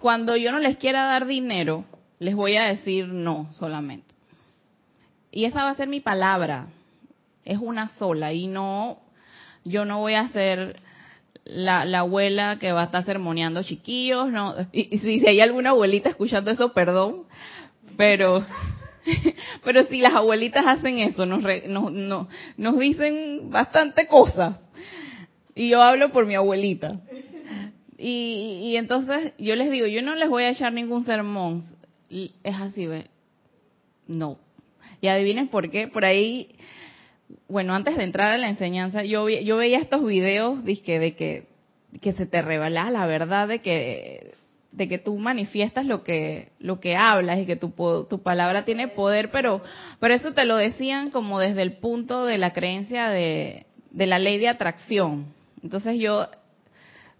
Cuando yo no les quiera dar dinero, les voy a decir no solamente. Y esa va a ser mi palabra. Es una sola y no, yo no voy a hacer la, abuela que va a estar sermoneando chiquillos, no, y, si, hay alguna abuelita escuchando eso, perdón, pero, pero si las abuelitas hacen eso, nos, nos, nos dicen bastante cosas. Y yo hablo por mi abuelita. Y, y entonces yo les digo, yo no les voy a echar ningún sermón. Es así, ¿ve? No. Y adivinen por qué. Por ahí bueno, antes de entrar a la enseñanza, yo, yo veía estos videos de que se te revela la verdad de que tú manifiestas lo que hablas y que tu, palabra tiene poder, pero pero eso te lo decían como desde el punto de la creencia de, de la ley de atracción. Entonces yo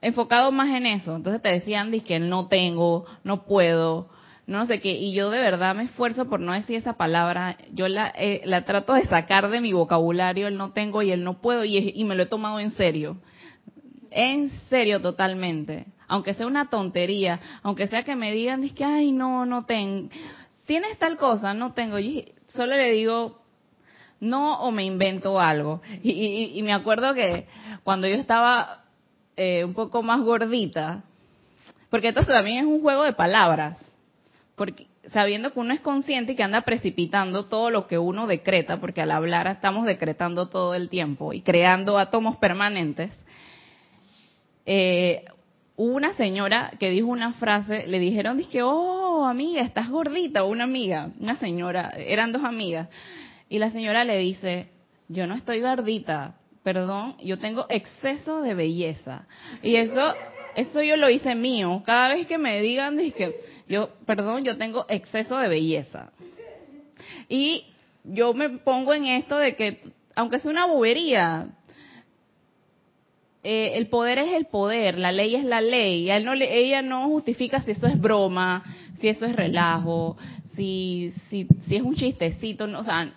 enfocado más en eso, entonces te decían que no tengo, no puedo, no sé qué, y yo de verdad me esfuerzo por no decir esa palabra, yo la, eh, la trato de sacar de mi vocabulario el no tengo y el no puedo y, y me lo he tomado en serio, en serio totalmente, aunque sea una tontería, aunque sea que me digan, que ay no, no tengo, tienes tal cosa, no tengo, y solo le digo, no o me invento algo. Y, y, me acuerdo que cuando yo estaba eh, un poco más gordita, porque esto también es un juego de palabras, porque sabiendo que uno es consciente y que anda precipitando todo lo que uno decreta, porque al hablar estamos decretando todo el tiempo y creando átomos permanentes, eh, hubo una señora que dijo una frase, le dijeron, que oh, amiga, estás gordita, una amiga, una señora, eran dos amigas, y la señora le dice, yo no estoy gordita, perdón, yo tengo exceso de belleza. Y eso, eso yo lo hice mío. Cada vez que me digan, que yo, perdón, yo tengo exceso de belleza. Y yo me pongo en esto de que, aunque es una bobería, eh, el poder es el poder, la ley es la ley. No ella no justifica si eso es broma, si eso es relajo, si, si, si es un chistecito, no, o sea,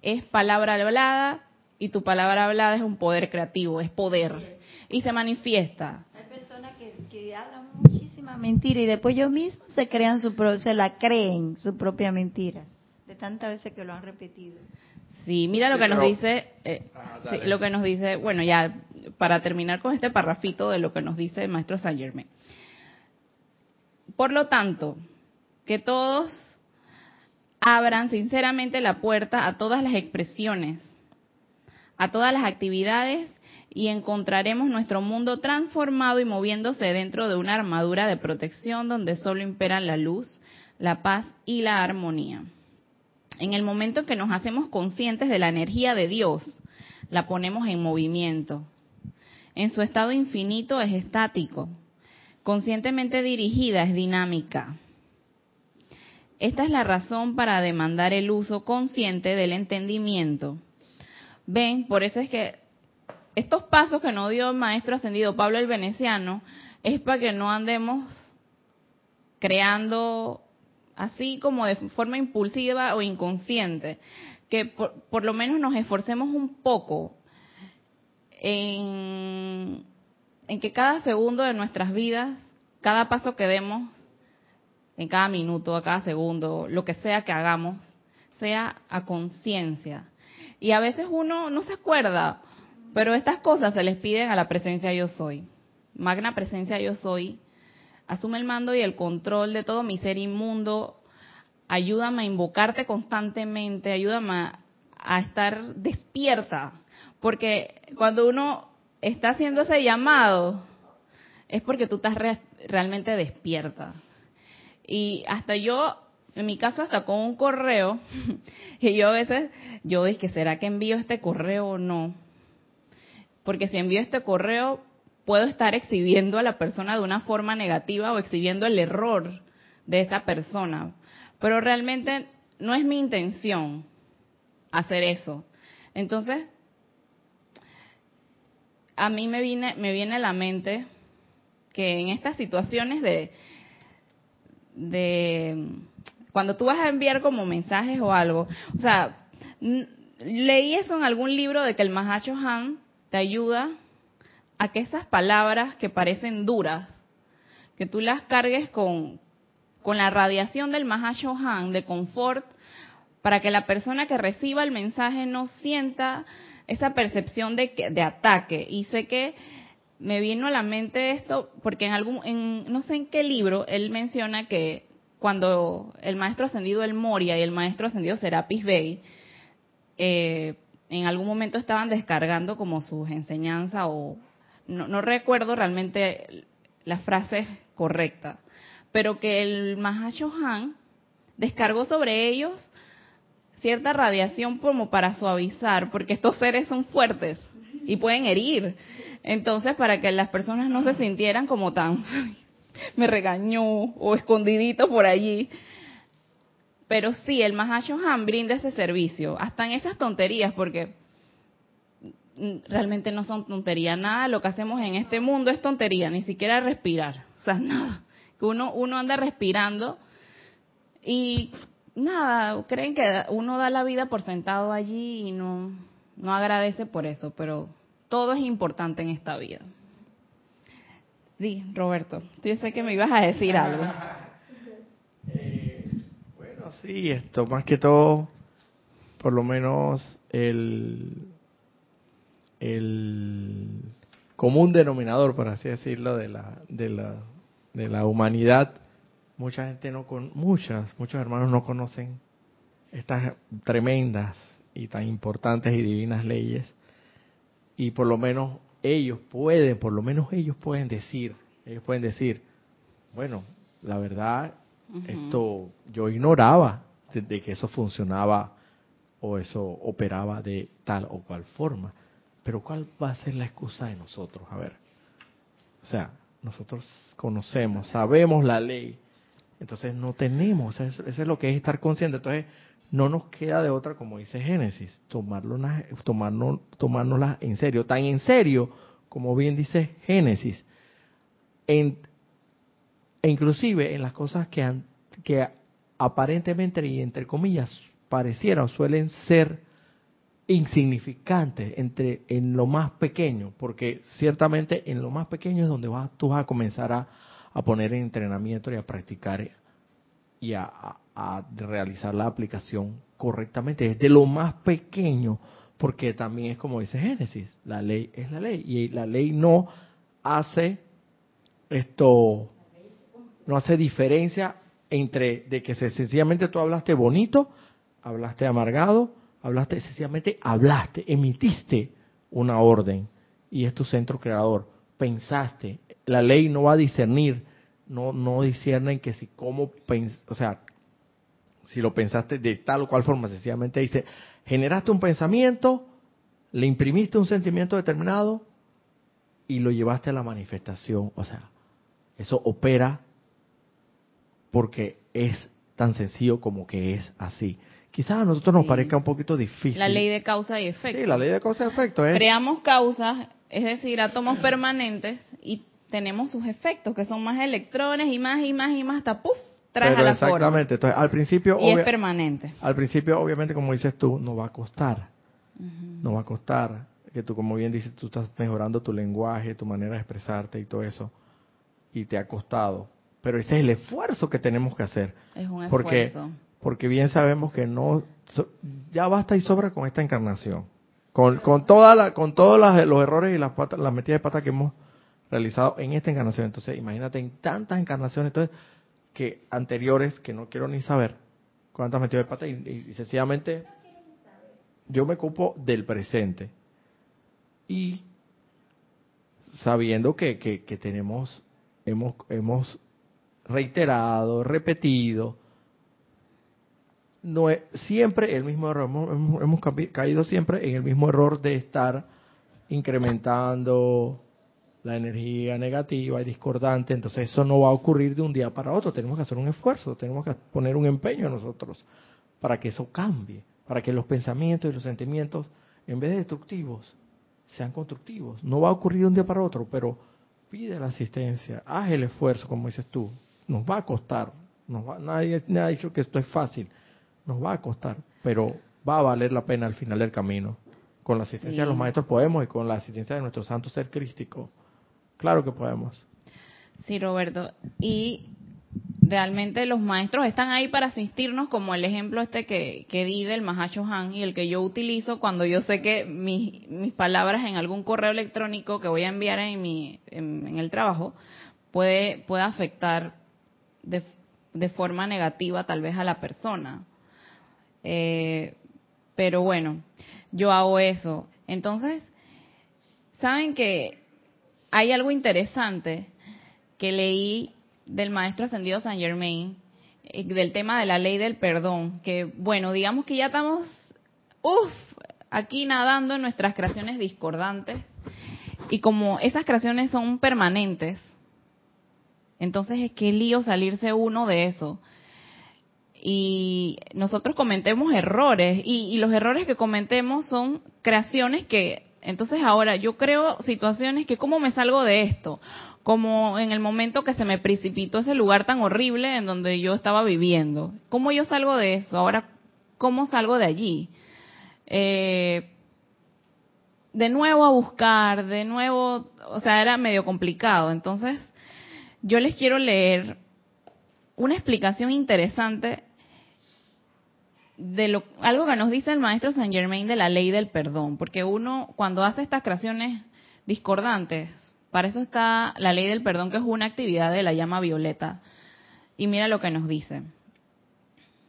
es palabra hablada y tu palabra hablada es un poder creativo, es poder. Y se manifiesta. Hay personas que, hablan muchísimas mentiras y después ellos mismos se crean su se la creen su propia mentira de tantas veces que lo han repetido. Sí, mira lo que nos dice, eh, lo que nos dice, bueno, ya para terminar con este parrafito de lo que nos dice el maestro Saint Germain. Por lo tanto, que todos abran sinceramente la puerta a todas las expresiones, a todas las actividades y encontraremos nuestro mundo transformado y moviéndose dentro de una armadura de protección donde solo imperan la luz, la paz y la armonía. En el momento en que nos hacemos conscientes de la energía de Dios, la ponemos en movimiento. En su estado infinito es estático. Conscientemente dirigida es dinámica. Esta es la razón para demandar el uso consciente del entendimiento. Ven, por eso es que estos pasos que nos dio el maestro ascendido Pablo el Veneciano es para que no andemos creando así como de forma impulsiva o inconsciente, que por, por lo menos nos esforcemos un poco en, en que cada segundo de nuestras vidas, cada paso que demos, en cada minuto, a cada segundo, lo que sea que hagamos, sea a conciencia. Y a veces uno no se acuerda, pero estas cosas se les piden a la presencia yo soy. Magna presencia yo soy. Asume el mando y el control de todo mi ser inmundo. Ayúdame a invocarte constantemente, ayúdame a, estar despierta. Porque cuando uno está haciendo ese llamado, es porque tú estás realmente despierta. Y hasta yo, en mi caso, hasta con un correo, y yo a veces, yo dije, ¿será que envío este correo o no? Porque si envío este correo, puedo estar exhibiendo a la persona de una forma negativa o exhibiendo el error de esa persona. Pero realmente no es mi intención hacer eso. Entonces, a mí me viene, me viene a la mente que en estas situaciones de, de cuando tú vas a enviar como mensajes o algo, o sea, leí eso en algún libro de que el Mahacho Han te ayuda a que esas palabras que parecen duras, que tú las cargues con, con la radiación del Mahacho Han de confort, para que la persona que reciba el mensaje no sienta esa percepción de, de ataque. Y sé que me vino a la mente esto porque en algún, en, no sé en qué libro, él menciona que cuando el maestro ascendido El Moria y el maestro ascendido Serapis Bey, eh, en algún momento estaban descargando como sus enseñanzas o no, recuerdo realmente la frase correcta, pero que el Mahashohan descargó sobre ellos cierta radiación como para suavizar, porque estos seres son fuertes y pueden herir. Entonces, para que las personas no se sintieran como tan, me regañó o escondidito por allí. Pero sí, el Mahashohan brinda ese servicio, hasta en esas tonterías, porque realmente no son tonterías. Nada lo que hacemos en este mundo es tontería, ni siquiera respirar. O sea, nada. Uno, uno anda respirando y nada, creen que uno da la vida por sentado allí y no, no agradece por eso, pero todo es importante en esta vida. Sí, Roberto, yo sé que me ibas a decir algo. Eh, bueno, sí, esto más que todo, por lo menos el, el común denominador, por así decirlo, de la, de la, de la humanidad mucha gente no con muchas muchos hermanos no conocen estas tremendas y tan importantes y divinas leyes y por lo menos ellos pueden por lo menos ellos pueden decir ellos pueden decir bueno la verdad esto yo ignoraba de, que eso funcionaba o eso operaba de tal o cual forma. Pero cuál va a ser la excusa de nosotros a ver. O sea nosotros conocemos sabemos la ley. Entonces no tenemos, eso, es lo que es estar consciente. Entonces no nos queda de otra, como dice Génesis, tomarnos, tomárnosla en serio. Tan en serio, como bien dice Génesis, e inclusive en las cosas que, que aparentemente y entre comillas parecieran suelen ser insignificantes entre en lo más pequeño, porque ciertamente en lo más pequeño es donde vas, tú vas a comenzar a, a poner en entrenamiento y a practicar y a, realizar la aplicación correctamente, desde lo más pequeño, porque también es como dice Génesis, la ley es la ley y la ley no hace esto, no hace diferencia entre de que sencillamente tú hablaste bonito, hablaste amargado, hablaste sencillamente, hablaste, emitiste una orden y es tu centro creador, pensaste, la ley no va a discernir, no, no disciernen que si cómo, o sea, si lo pensaste de tal o cual forma, sencillamente dice, generaste un pensamiento, le imprimiste un sentimiento determinado y lo llevaste a la manifestación. O sea, eso opera porque es tan sencillo como que es así. Quizás a nosotros nos parezca un poquito difícil. La ley de causa y efecto. Sí, la ley de causa y efecto. es Creamos causas es decir, átomos permanentes y tenemos sus efectos, que son más electrones y más y más y más hasta puff, trae a la exactamente. Entonces, al principio y es permanente. Al principio, obviamente, como dices tú, no va a costar. No va a costar que tú, como bien dices, tú estás mejorando tu lenguaje, tu manera de expresarte y todo eso, y te ha costado. Pero ese es el esfuerzo que tenemos que hacer. Es un esfuerzo. Porque bien sabemos que no, ya basta y sobra con esta encarnación. Con, con, toda la, con todos los errores y las, patas, las metidas de pata que hemos realizado en esta encarnación. Entonces, imagínate en tantas encarnaciones entonces, que anteriores que no quiero ni saber cuántas metidas de pata y, sencillamente yo me ocupo del presente. Y sabiendo que, que, que tenemos, hemos, hemos reiterado, repetido, no es siempre el mismo error. Hemos, caído siempre en el mismo error de estar incrementando la energía negativa y discordante. Entonces eso no va a ocurrir de un día para otro. Tenemos que hacer un esfuerzo, tenemos que poner un empeño nosotros para que eso cambie, para que los pensamientos y los sentimientos, en vez de destructivos, sean constructivos. No va a ocurrir de un día para otro, pero pide la asistencia, haz el esfuerzo, como dices tú. Nos va a costar. nadie, nadie ha dicho que esto es fácil nos va a costar, pero va a valer la pena al final del camino. Con la asistencia de los maestros podemos y con la asistencia de nuestro santo ser crístico. Claro que podemos. Sí, Roberto. Y realmente los maestros están ahí para asistirnos, como el ejemplo este que, que di del Mahacho Han y el que yo utilizo cuando yo sé que mis, mis palabras en algún correo electrónico que voy a enviar en, mi, en, el trabajo puede, puede afectar de, de forma negativa tal vez a la persona. Eh, pero bueno, yo hago eso. Entonces, ¿saben que hay algo interesante que leí del maestro ascendido San Germain, eh, del tema de la ley del perdón? Que bueno, digamos que ya estamos, uff, aquí nadando en nuestras creaciones discordantes Y como esas creaciones son permanentes, entonces es que lío salirse uno de eso. Y nosotros cometemos errores, y, y los errores que cometemos son creaciones que, entonces ahora yo creo situaciones que, ¿cómo me salgo de esto? Como en el momento que se me precipitó ese lugar tan horrible en donde yo estaba viviendo. ¿Cómo yo salgo de eso? Ahora, ¿cómo salgo de allí? Eh, de nuevo a buscar, de nuevo, o sea, era medio complicado. Entonces, yo les quiero leer una explicación interesante de lo, algo que nos dice el maestro Saint Germain de la ley del perdón, porque uno cuando hace estas creaciones discordantes, para eso está la ley del perdón, que es una actividad de la llama violeta. Y mira lo que nos dice.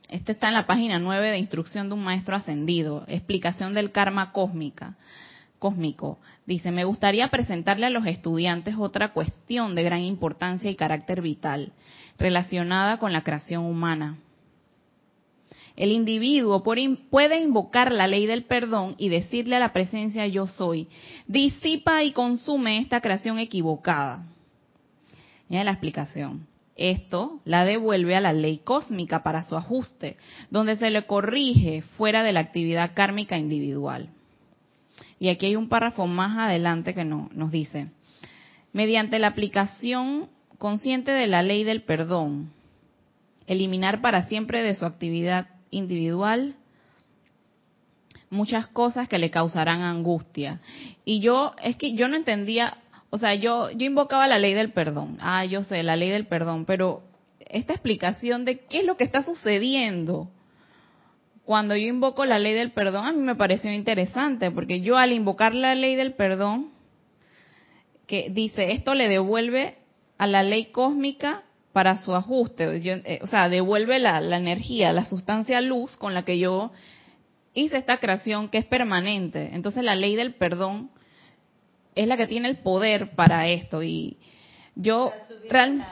Este está en la página 9 de Instrucción de un Maestro Ascendido, explicación del karma cósmica cósmico. Dice, me gustaría presentarle a los estudiantes otra cuestión de gran importancia y carácter vital relacionada con la creación humana. El individuo puede invocar la ley del perdón y decirle a la presencia yo soy, disipa y consume esta creación equivocada. Mira la explicación. Esto la devuelve a la ley cósmica para su ajuste, donde se le corrige fuera de la actividad kármica individual. Y aquí hay un párrafo más adelante que nos dice, mediante la aplicación consciente de la ley del perdón, eliminar para siempre de su actividad individual muchas cosas que le causarán angustia. Y yo, es que yo no entendía, o sea, yo, yo invocaba la ley del perdón. Ah, yo sé, la ley del perdón, pero esta explicación de qué es lo que está sucediendo cuando yo invoco la ley del perdón, a mí me pareció interesante, porque yo al invocar la ley del perdón, que dice, esto le devuelve a la ley cósmica para su ajuste, eh, o sea, devuelve la, la energía, la sustancia luz con la que yo hice esta creación que es permanente. Entonces la ley del perdón es la que tiene el poder para esto y yo realmente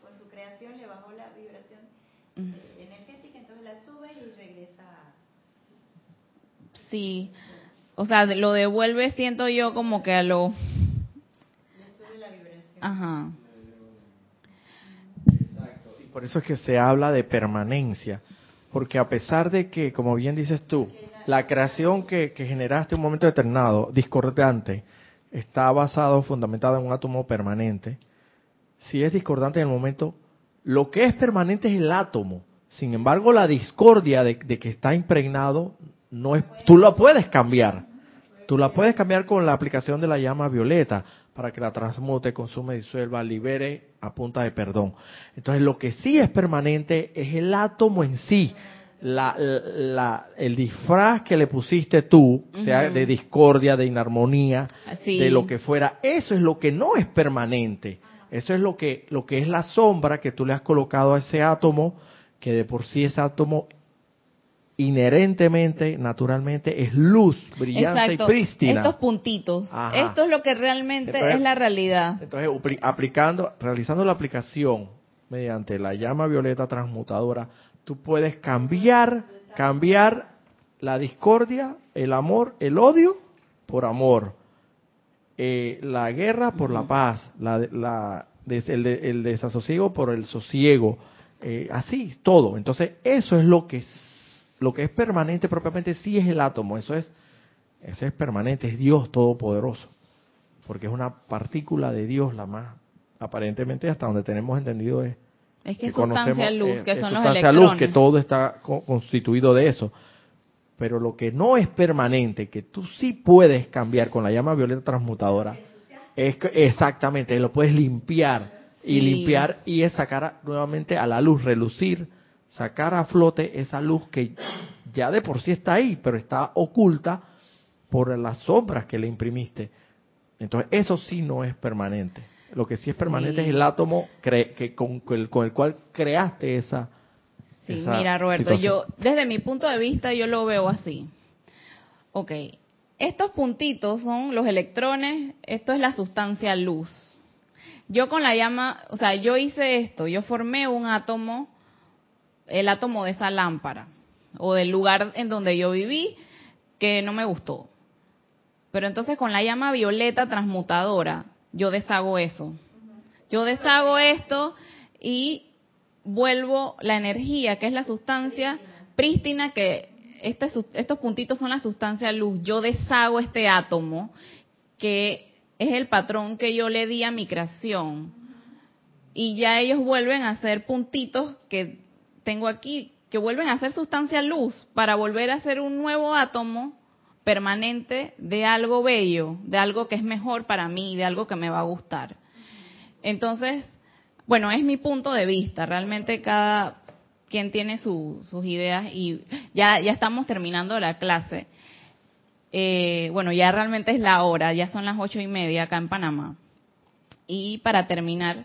con su creación le bajó la vibración sí, o sea, lo devuelve, siento yo como que a lo... Le la vibración. Ajá. Por eso es que se habla de permanencia, porque a pesar de que, como bien dices tú, la creación que, que generaste en un momento determinado, discordante, está basado, fundamentado en un átomo permanente, si es discordante en el momento, lo que es permanente es el átomo. Sin embargo, la discordia de, de que está impregnado no es, tú la puedes cambiar. Tú la puedes cambiar con la aplicación de la llama violeta para que la transmute, consume, disuelva, libere a punta de perdón. Entonces, lo que sí es permanente es el átomo en sí. La, la, el disfraz que le pusiste tú, sea de discordia, de inarmonía, de lo que fuera, eso es lo que no es permanente. Eso es lo que, lo que es la sombra que tú le has colocado a ese átomo, que de por sí ese átomo inherentemente, naturalmente, es luz brillante y prístina. Estos puntitos. Esto es lo que realmente es la realidad. Entonces, aplicando, realizando la aplicación mediante la llama violeta transmutadora, tú puedes cambiar, cambiar la discordia, el amor, el odio por amor, eh, la guerra por la paz, la, la, el, el, desasosiego por el sosiego, eh, así, todo. Entonces, eso es lo que lo que es permanente propiamente sí es el átomo, eso es, eso es permanente, es Dios todopoderoso, porque es una partícula de Dios la más, aparentemente hasta donde tenemos entendido es es que, es sustancia luz, eh, que son los electrones. luz, que todo está constituido de eso. Pero lo que no es permanente, que tú sí puedes cambiar con la llama violeta transmutadora, es que exactamente, lo puedes limpiar y limpiar y es sacar nuevamente a la luz, relucir sacar a flote esa luz que ya de por sí está ahí, pero está oculta por las sombras que le imprimiste. Entonces, eso sí no es permanente. Lo que sí es permanente es el átomo que con, el, con el cual creaste esa. Sí, mira, Roberto, yo, desde mi punto de vista, yo lo veo así. Ok, estos puntitos son los electrones, esto es la sustancia luz. Yo con la llama, o sea, yo hice esto, yo formé un átomo el átomo de esa lámpara o del lugar en donde yo viví que no me gustó. Pero entonces con la llama violeta transmutadora, yo deshago eso. Yo deshago esto y vuelvo la energía, que es la sustancia prístina, que este, estos puntitos son la sustancia luz. Yo deshago este átomo, que es el patrón que yo le di a mi creación. Y ya ellos vuelven a ser puntitos que tengo aquí, que vuelven a ser sustancia luz para volver a ser un nuevo átomo permanente de algo bello, de algo que es mejor para mí, de algo que me va a gustar. Entonces, bueno, es mi punto de vista. Realmente cada quien tiene sus ideas y ya, ya estamos terminando la clase. Eh, bueno, ya realmente es la hora, ya son las ocho y media acá en Panamá. Y para terminar,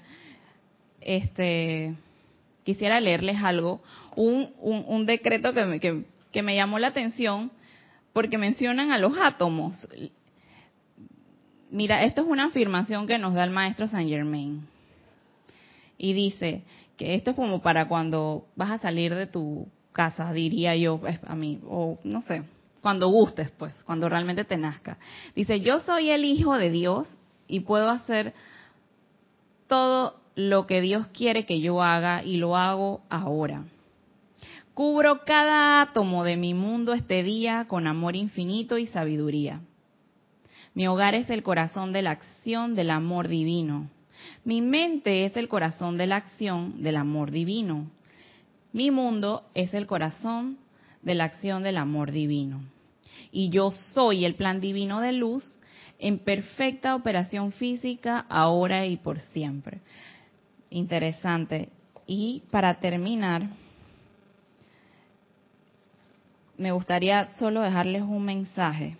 este, quisiera leerles algo, un, un, decreto que me, que me llamó la atención porque mencionan a los átomos. Mira, esto es una afirmación que nos da el maestro Saint Germain. Y dice que esto es como para cuando vas a salir de tu casa, diría yo pues, a mí, o no sé, cuando gustes, pues, cuando realmente te nazca. Dice, yo soy el Hijo de Dios y puedo hacer todo lo que Dios quiere que yo haga y lo hago ahora. Cubro cada átomo de mi mundo este día con amor infinito y sabiduría. Mi hogar es el corazón de la acción del amor divino. Mi mente es el corazón de la acción del amor divino. Mi mundo es el corazón de la acción del amor divino. Y yo soy el plan divino de luz en perfecta operación física ahora y por siempre. Interesante. Y para terminar, me gustaría solo dejarles un mensaje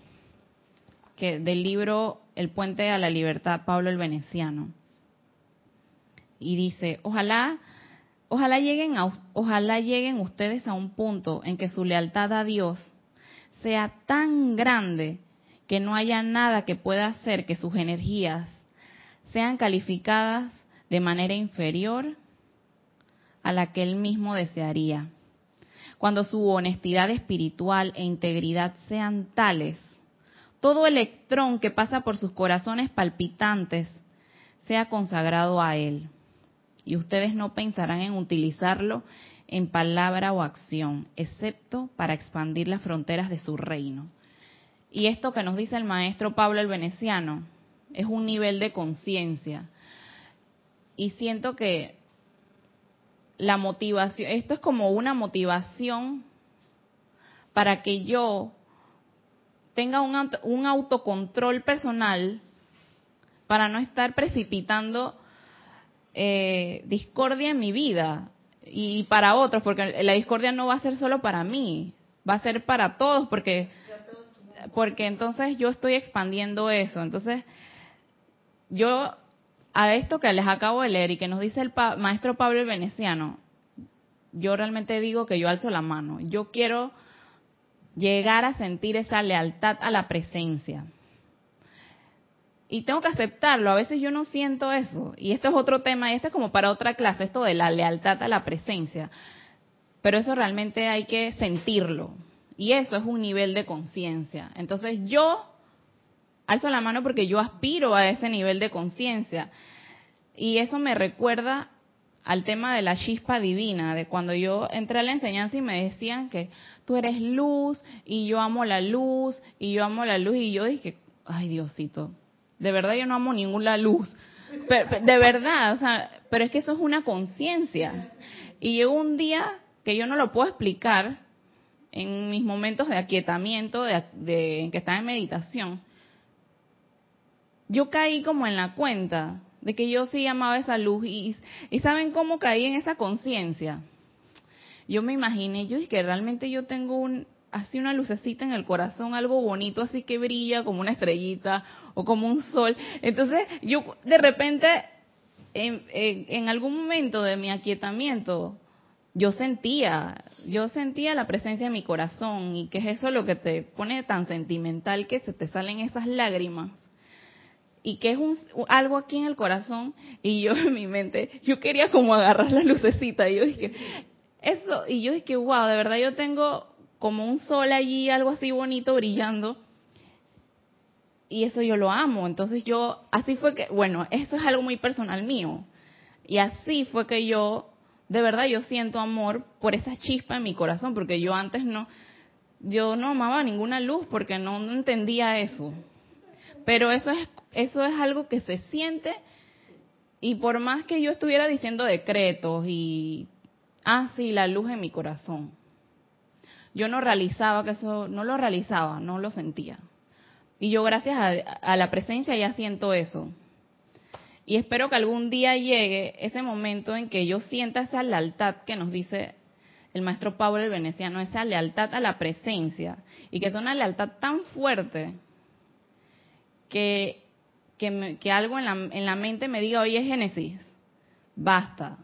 que del libro El puente a la libertad, Pablo el Veneciano. Y dice, ojalá, ojalá lleguen, ojalá lleguen ustedes a un punto en que su lealtad a Dios sea tan grande que no haya nada que pueda hacer que sus energías sean calificadas de manera inferior a la que él mismo desearía cuando su honestidad espiritual e integridad sean tales, todo electrón que pasa por sus corazones palpitantes sea consagrado a Él. Y ustedes no pensarán en utilizarlo en palabra o acción, excepto para expandir las fronteras de su reino. Y esto que nos dice el maestro Pablo el Veneciano es un nivel de conciencia. Y siento que la motivación, esto es como una motivación para que yo tenga un, un autocontrol personal para no estar precipitando eh, discordia en mi vida y para otros, porque la discordia no va a ser solo para mí, va a ser para todos, porque porque entonces yo estoy expandiendo eso. Entonces, yo a esto que les acabo de leer y que nos dice el maestro Pablo el Veneciano, yo realmente digo que yo alzo la mano. Yo quiero llegar a sentir esa lealtad a la presencia. Y tengo que aceptarlo, a veces yo no siento eso. Y este es otro tema, y este es como para otra clase, esto de la lealtad a la presencia. Pero eso realmente hay que sentirlo. Y eso es un nivel de conciencia. Entonces yo alzo la mano porque yo aspiro a ese nivel de conciencia. Y eso me recuerda al tema de la chispa divina, de cuando yo entré a la enseñanza y me decían que tú eres luz y yo amo la luz y yo amo la luz y yo dije, ay Diosito, de verdad yo no amo ninguna luz, de verdad, o sea, pero es que eso es una conciencia. Y llegó un día que yo no lo puedo explicar en mis momentos de aquietamiento, de, en que estaba en meditación, yo caí como en la cuenta de que yo sí amaba esa luz y, y saben cómo caí en esa conciencia. Yo me imaginé, yo es que realmente yo tengo un, así una lucecita en el corazón, algo bonito así que brilla como una estrellita o como un sol. Entonces yo de repente en, en algún momento de mi aquietamiento yo sentía, yo sentía la presencia de mi corazón y que es eso lo que te pone tan sentimental que se te salen esas lágrimas y que es un, algo aquí en el corazón y yo en mi mente, yo quería como agarrar la lucecita y yo dije, eso, y yo dije, wow, de verdad yo tengo como un sol allí, algo así bonito brillando. y eso yo lo amo. Entonces yo, así fue que, bueno, eso es algo muy personal mío. Y así fue que yo, de verdad, yo siento amor por esa chispa en mi corazón, porque yo antes no, yo no amaba ninguna luz porque no, no entendía eso. Pero eso es, eso es algo que se siente y por más que yo estuviera diciendo decretos y, ah, sí, la luz en mi corazón, yo no realizaba que eso, no lo realizaba, no lo sentía. Y yo gracias a, la presencia ya siento eso. Y espero que algún día llegue ese momento en que yo sienta esa lealtad que nos dice el maestro Pablo el Veneciano, esa lealtad a la presencia. Y que es una lealtad tan fuerte que, que, algo en la, en la mente me diga, oye Génesis, basta.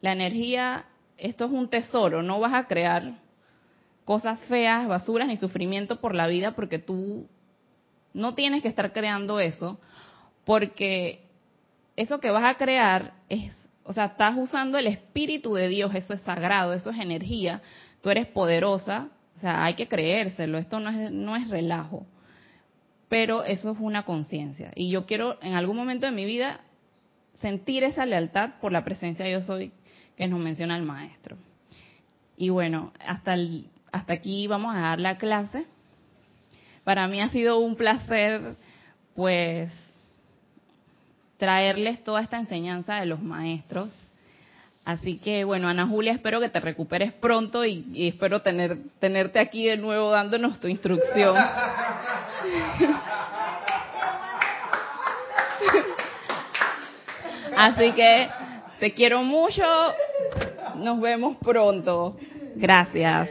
La energía, esto es un tesoro, no vas a crear cosas feas, basuras ni sufrimiento por la vida porque tú no tienes que estar creando eso, porque eso que vas a crear es, o sea, estás usando el espíritu de Dios, eso es sagrado, eso es energía, tú eres poderosa, o sea, hay que creérselo, esto no es, no es relajo, pero eso es una conciencia. Y yo quiero en algún momento de mi vida sentir esa lealtad por la presencia de yo soy que nos menciona el maestro. Y bueno, hasta, hasta aquí vamos a dar la clase. Para mí ha sido un placer, pues, traerles toda esta enseñanza de los maestros. Así que, bueno, Ana Julia, espero que te recuperes pronto y, espero tener, tenerte aquí de nuevo dándonos tu instrucción. Así que te quiero mucho. Nos vemos pronto. Gracias.